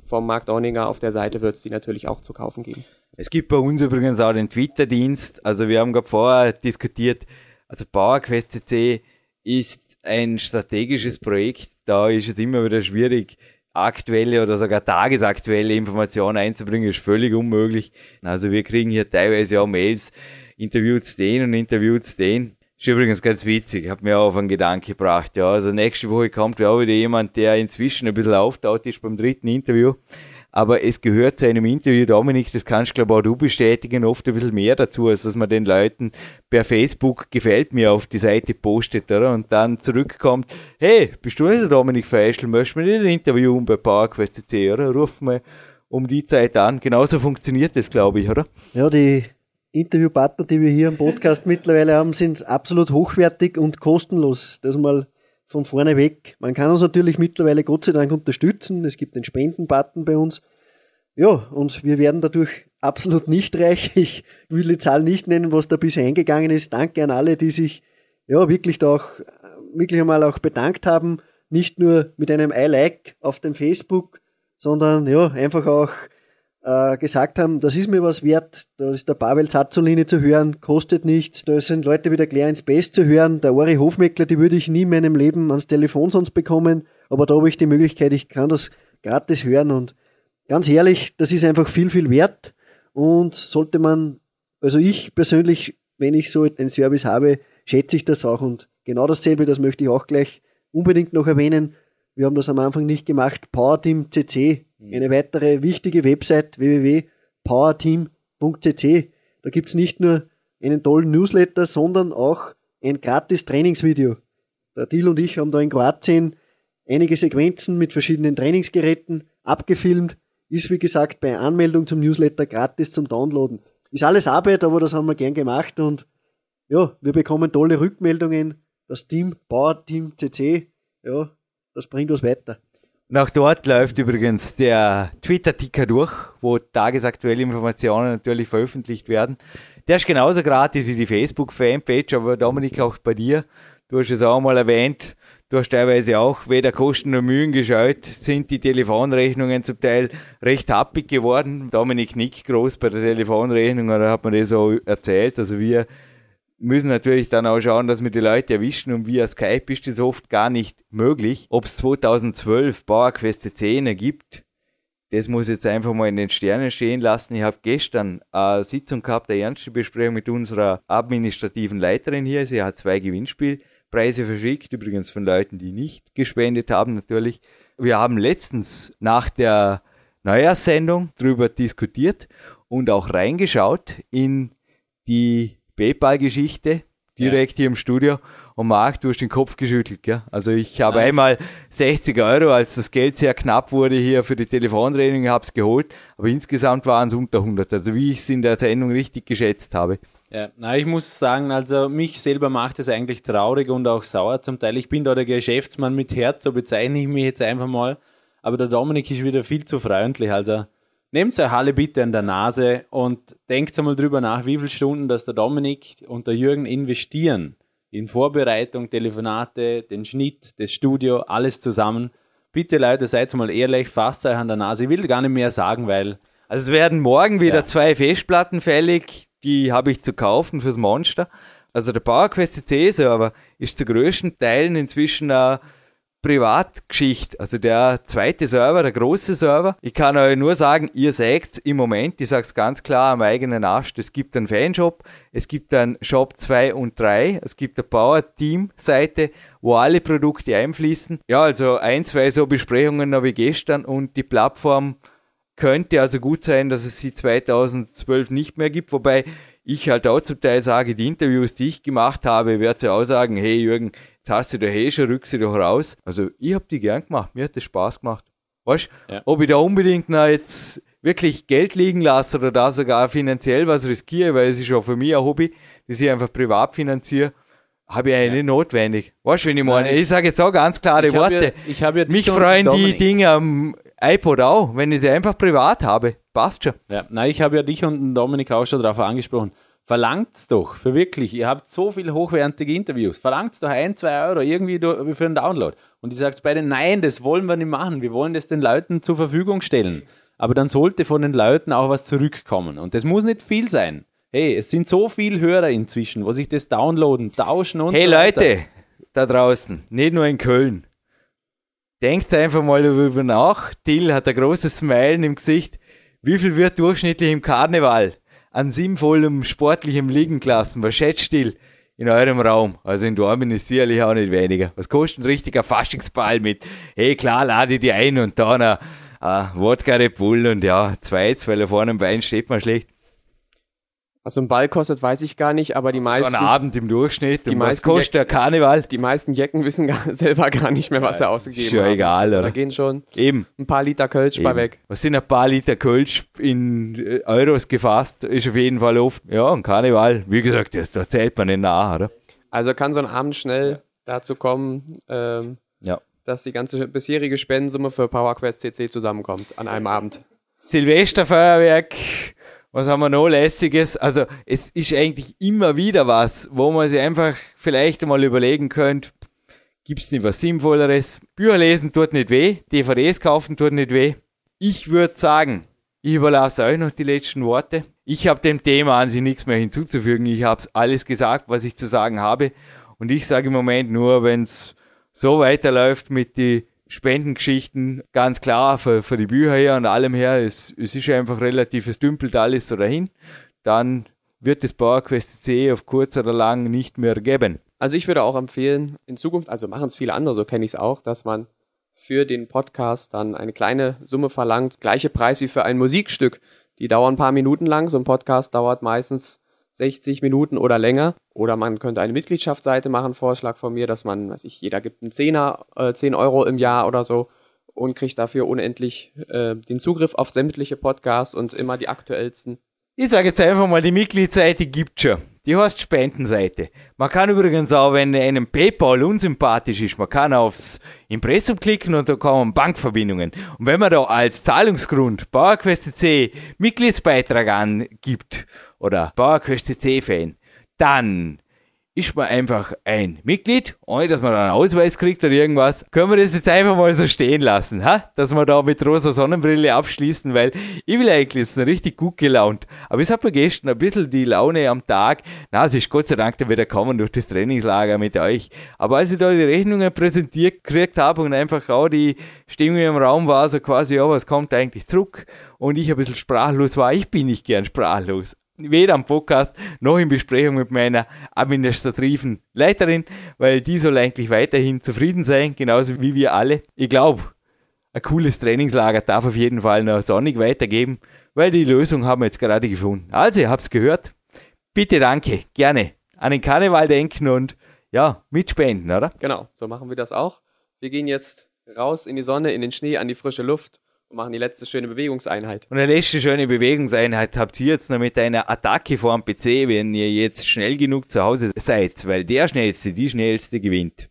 vom Markt Dorninger auf der Seite wird es die natürlich auch zu kaufen geben. Es gibt bei uns übrigens auch den Twitter-Dienst. Also wir haben gerade vorher diskutiert, also PowerQuest CC ist ein strategisches Projekt. Da ist es immer wieder schwierig, aktuelle oder sogar tagesaktuelle Informationen einzubringen, ist völlig unmöglich. Also wir kriegen hier teilweise auch Mails, interviewt den und interviewt den. Ist übrigens ganz witzig, hat mir auch auf einen Gedanken gebracht. Ja, also nächste Woche kommt, glaube ich, jemand, der inzwischen ein bisschen auftaut ist beim dritten Interview aber es gehört zu einem Interview, Dominik, das kannst du, glaube auch du bestätigen, oft ein bisschen mehr dazu, als dass man den Leuten per Facebook gefällt mir auf die Seite postet, oder? Und dann zurückkommt, hey, bist du nicht der Dominik Feischl, möchtest du mir nicht ein Interview bei PowerQuest oder? Ruf mal um die Zeit an. Genauso funktioniert das, glaube ich, oder? Ja, die Interviewpartner, die wir hier im Podcast [LAUGHS] mittlerweile haben, sind absolut hochwertig und kostenlos. Das mal von vorne weg. Man kann uns natürlich mittlerweile Gott sei Dank unterstützen. Es gibt den Spendenbutton bei uns. Ja, und wir werden dadurch absolut nicht reich. [LAUGHS] Ich will die Zahl nicht nennen, was da bisher eingegangen ist. Danke an alle, die sich ja wirklich da auch wirklich einmal auch bedankt haben. Nicht nur mit einem I-Like auf dem Facebook, sondern ja, einfach auch äh, gesagt haben, das ist mir was wert, da ist der Pavel Zazzolini zu hören, kostet nichts, da sind Leute wie der Clarence Best zu hören, der Ori Hofmeckler, die würde ich nie in meinem Leben ans Telefon sonst bekommen, aber da habe ich die Möglichkeit, ich kann das gratis hören und ganz ehrlich, das ist einfach viel, viel wert und sollte man, also ich persönlich, wenn ich so einen Service habe, schätze ich das auch und genau dasselbe, das möchte ich auch gleich unbedingt noch erwähnen, wir haben das am Anfang nicht gemacht, Powerteam CC eine weitere wichtige Website www.powerteam.cc. Da gibt es nicht nur einen tollen Newsletter, sondern auch ein gratis Trainingsvideo. Der Dil und ich haben da in Kroatien einige Sequenzen mit verschiedenen Trainingsgeräten abgefilmt. Ist wie gesagt bei Anmeldung zum Newsletter gratis zum Downloaden. Ist alles Arbeit, aber das haben wir gern gemacht und ja, wir bekommen tolle Rückmeldungen. Das Team Power Team CC, ja, das bringt uns weiter. Und auch dort läuft übrigens der Twitter-Ticker durch, wo tagesaktuelle Informationen natürlich veröffentlicht werden. Der ist genauso gratis wie die Facebook-Fanpage, aber Dominik, auch bei dir. Du hast es auch mal erwähnt. Du hast teilweise auch weder Kosten noch Mühen gescheut, sind die Telefonrechnungen zum Teil recht happig geworden. Dominik nickt groß bei der Telefonrechnung, da hat man das so erzählt. Also wir müssen natürlich dann auch schauen, dass wir die Leute erwischen und via Skype ist das oft gar nicht möglich. Ob es 2012 PowerQuest 10 gibt, das muss jetzt einfach mal in den Sternen stehen lassen. Ich habe gestern eine Sitzung gehabt, eine ernste Besprechung mit unserer administrativen Leiterin hier. Sie hat zwei Gewinnspielpreise verschickt, übrigens von Leuten, die nicht gespendet haben natürlich. Wir haben letztens nach der Neujahrssendung darüber diskutiert und auch reingeschaut in die PayPal-Geschichte direkt ja. hier im Studio. Und Marc, du hast den Kopf geschüttelt, gell? Also ich habe Nein. einmal 60 Euro, als das Geld sehr knapp wurde hier für die Telefonrechnung, habe es geholt, aber insgesamt waren es unter 100, also wie ich es in der Sendung richtig geschätzt habe. Ja, na, ich muss sagen, also mich selber macht es eigentlich traurig und auch sauer zum Teil. Ich bin da der Geschäftsmann mit Herz, so bezeichne ich mich jetzt einfach mal. Aber der Dominik ist wieder viel zu freundlich. Also Nehmt euch alle bitte an der Nase und denkt einmal drüber nach, wie viele Stunden das der Dominik und der Jürgen investieren in Vorbereitung, Telefonate, den Schnitt, das Studio, alles zusammen. Bitte Leute, seid mal ehrlich, fasst euch an der Nase. Ich will gar nicht mehr sagen, weil. Also es werden morgen wieder ja. zwei Festplatten fällig, die habe ich zu kaufen fürs Monster. Also der PowerQuest CC Server ist zu größten Teilen inzwischen ein Privatgeschichte, also der zweite Server, der große Server. Ich kann euch nur sagen, ihr seht im Moment, ich sage es ganz klar am eigenen Arsch, es gibt einen Fanshop, es gibt einen Shop 2 und 3, es gibt eine Power-Team-Seite, wo alle Produkte einfließen. Ja, also ein, zwei so Besprechungen habe ich gestern und die Plattform könnte also gut sein, dass es sie 2012 nicht mehr gibt, wobei ich halt auch zum Teil sage, die Interviews, die ich gemacht habe, werde sie auch sagen, hey Jürgen, hast du da eh schon, rück sie doch raus. Also ich habe die gern gemacht, mir hat das Spaß gemacht. Weißt ja. ob ich da unbedingt noch jetzt wirklich Geld liegen lasse oder da sogar finanziell was riskiere, weil es ist auch für mich ein Hobby, das ich einfach privat finanziere, habe ich eigentlich ja. nicht notwendig. Weißt du, wenn ich meine? Ich, ich sage jetzt auch ganz klare ich Worte. Ja, ich ja Mich freuen die Dinge am iPod auch, wenn ich sie einfach privat habe. Passt schon. Ja, nein, ich habe ja dich und Dominik auch schon darauf angesprochen. Verlangt's doch, für wirklich. Ihr habt so viele hochwertige Interviews. Verlangt's doch ein, zwei Euro irgendwie für einen Download. Und ich sag's beide, nein, das wollen wir nicht machen. Wir wollen das den Leuten zur Verfügung stellen. Aber dann sollte von den Leuten auch was zurückkommen. Und das muss nicht viel sein. Hey, es sind so viele Hörer inzwischen, wo sich das downloaden, tauschen und Hey so Leute, da draußen, nicht nur in Köln. Denkt einfach mal darüber nach. Till hat ein großes Smilen im Gesicht. Wie viel wird durchschnittlich im Karneval? An sinnvollem sportlichem Liegenklassen, was schätzt still in eurem Raum? Also in Dortmund ist sicherlich auch nicht weniger. Was kostet ein richtiger Faschingsball mit? Hey, klar, lade die ein und da noch uh, Wodka Red Bull und ja, zwei, weil vorne am Bein steht man schlecht. Was so ein Ball kostet, weiß ich gar nicht, aber die meisten. So ein Abend im Durchschnitt. Die meisten kostet der Karneval? Die meisten Jecken wissen gar, [LAUGHS] selber gar nicht mehr, was ja, er ausgegeben schon haben. egal, also, oder? Da gehen schon Eben. ein paar Liter Kölsch bei weg. Was sind ein paar Liter Kölsch in äh, Euros gefasst? Ist auf jeden Fall oft. Ja, ein Karneval. Wie gesagt, das, da zählt man nicht nach, oder? Also kann so ein Abend schnell dazu kommen, ähm, ja. dass die ganze bisherige Spendensumme für PowerQuest CC zusammenkommt an einem Abend. Silvesterfeuerwerk was haben wir noch lästiges? Also es ist eigentlich immer wieder was, wo man sich einfach vielleicht einmal überlegen könnte, gibt es nicht was Sinnvolleres? Bücher lesen tut nicht weh, DVDs kaufen tut nicht weh. Ich würde sagen, ich überlasse euch noch die letzten Worte. Ich habe dem Thema an sich nichts mehr hinzuzufügen. Ich habe alles gesagt, was ich zu sagen habe. Und ich sage im Moment nur, wenn es so weiterläuft mit den Spendengeschichten ganz klar für, für die Bücher her und allem her. Es, es ist einfach relativ, es dümpelt alles so dahin. Dann wird das PowerQuest C auf kurz oder lang nicht mehr geben. Also ich würde auch empfehlen, in Zukunft, also machen es viele andere, so kenne ich es auch, dass man für den Podcast dann eine kleine Summe verlangt, gleiche Preis wie für ein Musikstück. Die dauern ein paar Minuten lang, so ein Podcast dauert meistens 60 Minuten oder länger. Oder man könnte eine Mitgliedschaftsseite machen, Vorschlag von mir, dass man, weiß ich, jeder gibt einen Zehner, äh, 10 Euro im Jahr oder so und kriegt dafür unendlich äh, den Zugriff auf sämtliche Podcasts und immer die aktuellsten. Ich sage jetzt einfach mal, die Mitgliedsseite gibt schon. Die heißt Spendenseite. Man kann übrigens auch, wenn einem PayPal unsympathisch ist, man kann aufs Impressum klicken und da kommen Bankverbindungen. Und wenn man da als Zahlungsgrund PowerQuest C Mitgliedsbeitrag angibt oder PowerQuest C Fan, dann ist man einfach ein Mitglied, ohne dass man einen Ausweis kriegt oder irgendwas. Können wir das jetzt einfach mal so stehen lassen, ha? dass wir da mit rosa Sonnenbrille abschließen, weil ich will eigentlich ist richtig gut gelaunt. Aber ich habe mir gestern ein bisschen die Laune am Tag, na, es ist Gott sei Dank dann wieder kommen durch das Trainingslager mit euch. Aber als ich da die Rechnungen präsentiert gekriegt habe und einfach auch die Stimmung im Raum war, so quasi, ja, was kommt eigentlich zurück? Und ich ein bisschen sprachlos war, ich bin nicht gern sprachlos weder am Podcast noch in Besprechung mit meiner administrativen Leiterin, weil die soll eigentlich weiterhin zufrieden sein, genauso wie wir alle. Ich glaube, ein cooles Trainingslager darf auf jeden Fall noch sonnig weitergeben, weil die Lösung haben wir jetzt gerade gefunden. Also, ihr habt es gehört. Bitte danke, gerne an den Karneval denken und ja, mitspenden, oder? Genau, so machen wir das auch. Wir gehen jetzt raus in die Sonne, in den Schnee, an die frische Luft machen die letzte schöne Bewegungseinheit. Und die letzte schöne Bewegungseinheit habt ihr jetzt noch mit einer Attacke vor dem PC, wenn ihr jetzt schnell genug zu Hause seid, weil der Schnellste, die Schnellste gewinnt.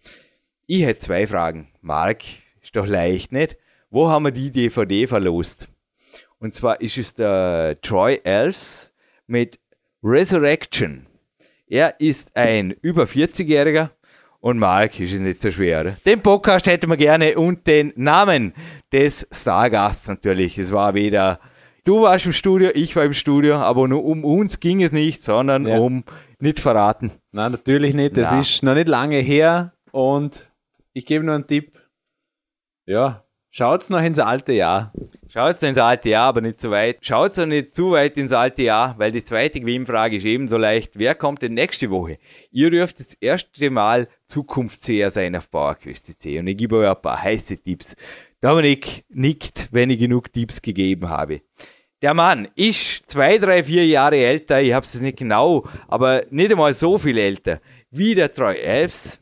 Ich hätte zwei Fragen. Marc, ist doch leicht, nicht? Wo haben wir die DVD verlost? Und zwar ist es der Troy Elves mit Resurrection. Er ist ein über 40-Jähriger und Mark ist es nicht so schwer. Den Podcast hätten wir gerne und den Namen des Stargasts natürlich. Es war wieder, du warst im Studio, ich war im Studio, aber nur um uns ging es nicht, sondern ja. um nicht verraten. Nein, natürlich nicht. Das Na. ist noch nicht lange her und ich gebe nur einen Tipp. Ja, schaut's noch ins alte Jahr. Schaut's ins alte Jahr, aber nicht zu weit. Schaut's auch nicht zu weit ins alte Jahr, weil die zweite Gewinnfrage ist ebenso leicht. Wer kommt denn nächste Woche? Ihr dürft das erste Mal Zukunftsseher sein auf PowerQuest.c und ich gebe euch ein paar heiße Tipps. Dominik nickt, wenn ich genug Tipps gegeben habe. Der Mann ist zwei, drei, vier Jahre älter, ich habe es nicht genau, aber nicht einmal so viel älter, wie der Troy Elfs,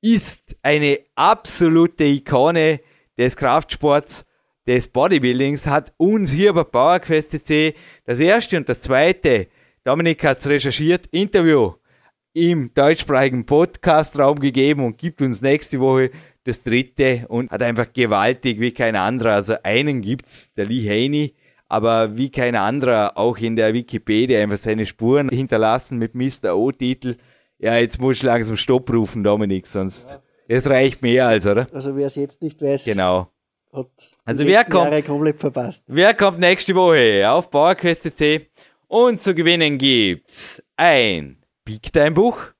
ist eine absolute Ikone des Kraftsports, des Bodybuildings, hat uns hier bei PowerQuest.c das erste und das zweite, Dominik hat es recherchiert, Interview im deutschsprachigen Podcast-Raum gegeben und gibt uns nächste Woche das dritte und hat einfach gewaltig wie kein anderer. Also einen gibt's, der Lee Haney, aber wie kein anderer auch in der Wikipedia einfach seine Spuren hinterlassen mit Mr. O-Titel. Ja, jetzt muss ich langsam Stopp rufen, Dominik, sonst ja. es reicht mehr als, oder? Also wer es jetzt nicht weiß, genau. hat also wer kommt, Jahre komplett verpasst. Wer kommt nächste Woche auf PowerQuest.c und zu gewinnen gibt's ein Big Time Buch,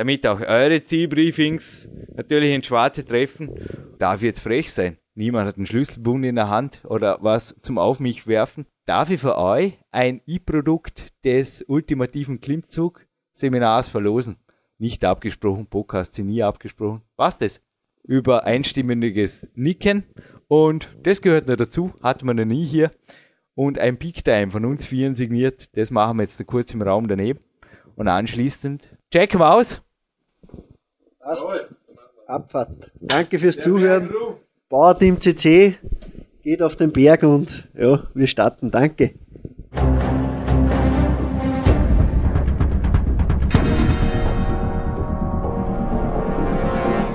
damit auch eure Zielbriefings natürlich in Schwarze treffen. Darf ich jetzt frech sein? Niemand hat einen Schlüsselbund in der Hand oder was zum Auf mich werfen. Darf ich für euch ein E-Produkt des ultimativen Klimmzug-Seminars verlosen? Nicht abgesprochen, Podcast sind nie abgesprochen. Was das? Über einstimmiges Nicken und das gehört noch dazu, hatten wir noch nie hier. Und ein Big Time von uns vier signiert, das machen wir jetzt kurz im Raum daneben. Und anschließend checken wir aus. Passt. Abfahrt. Danke fürs Zuhören. Bauerteam CC geht auf den Berg und ja, wir starten. Danke.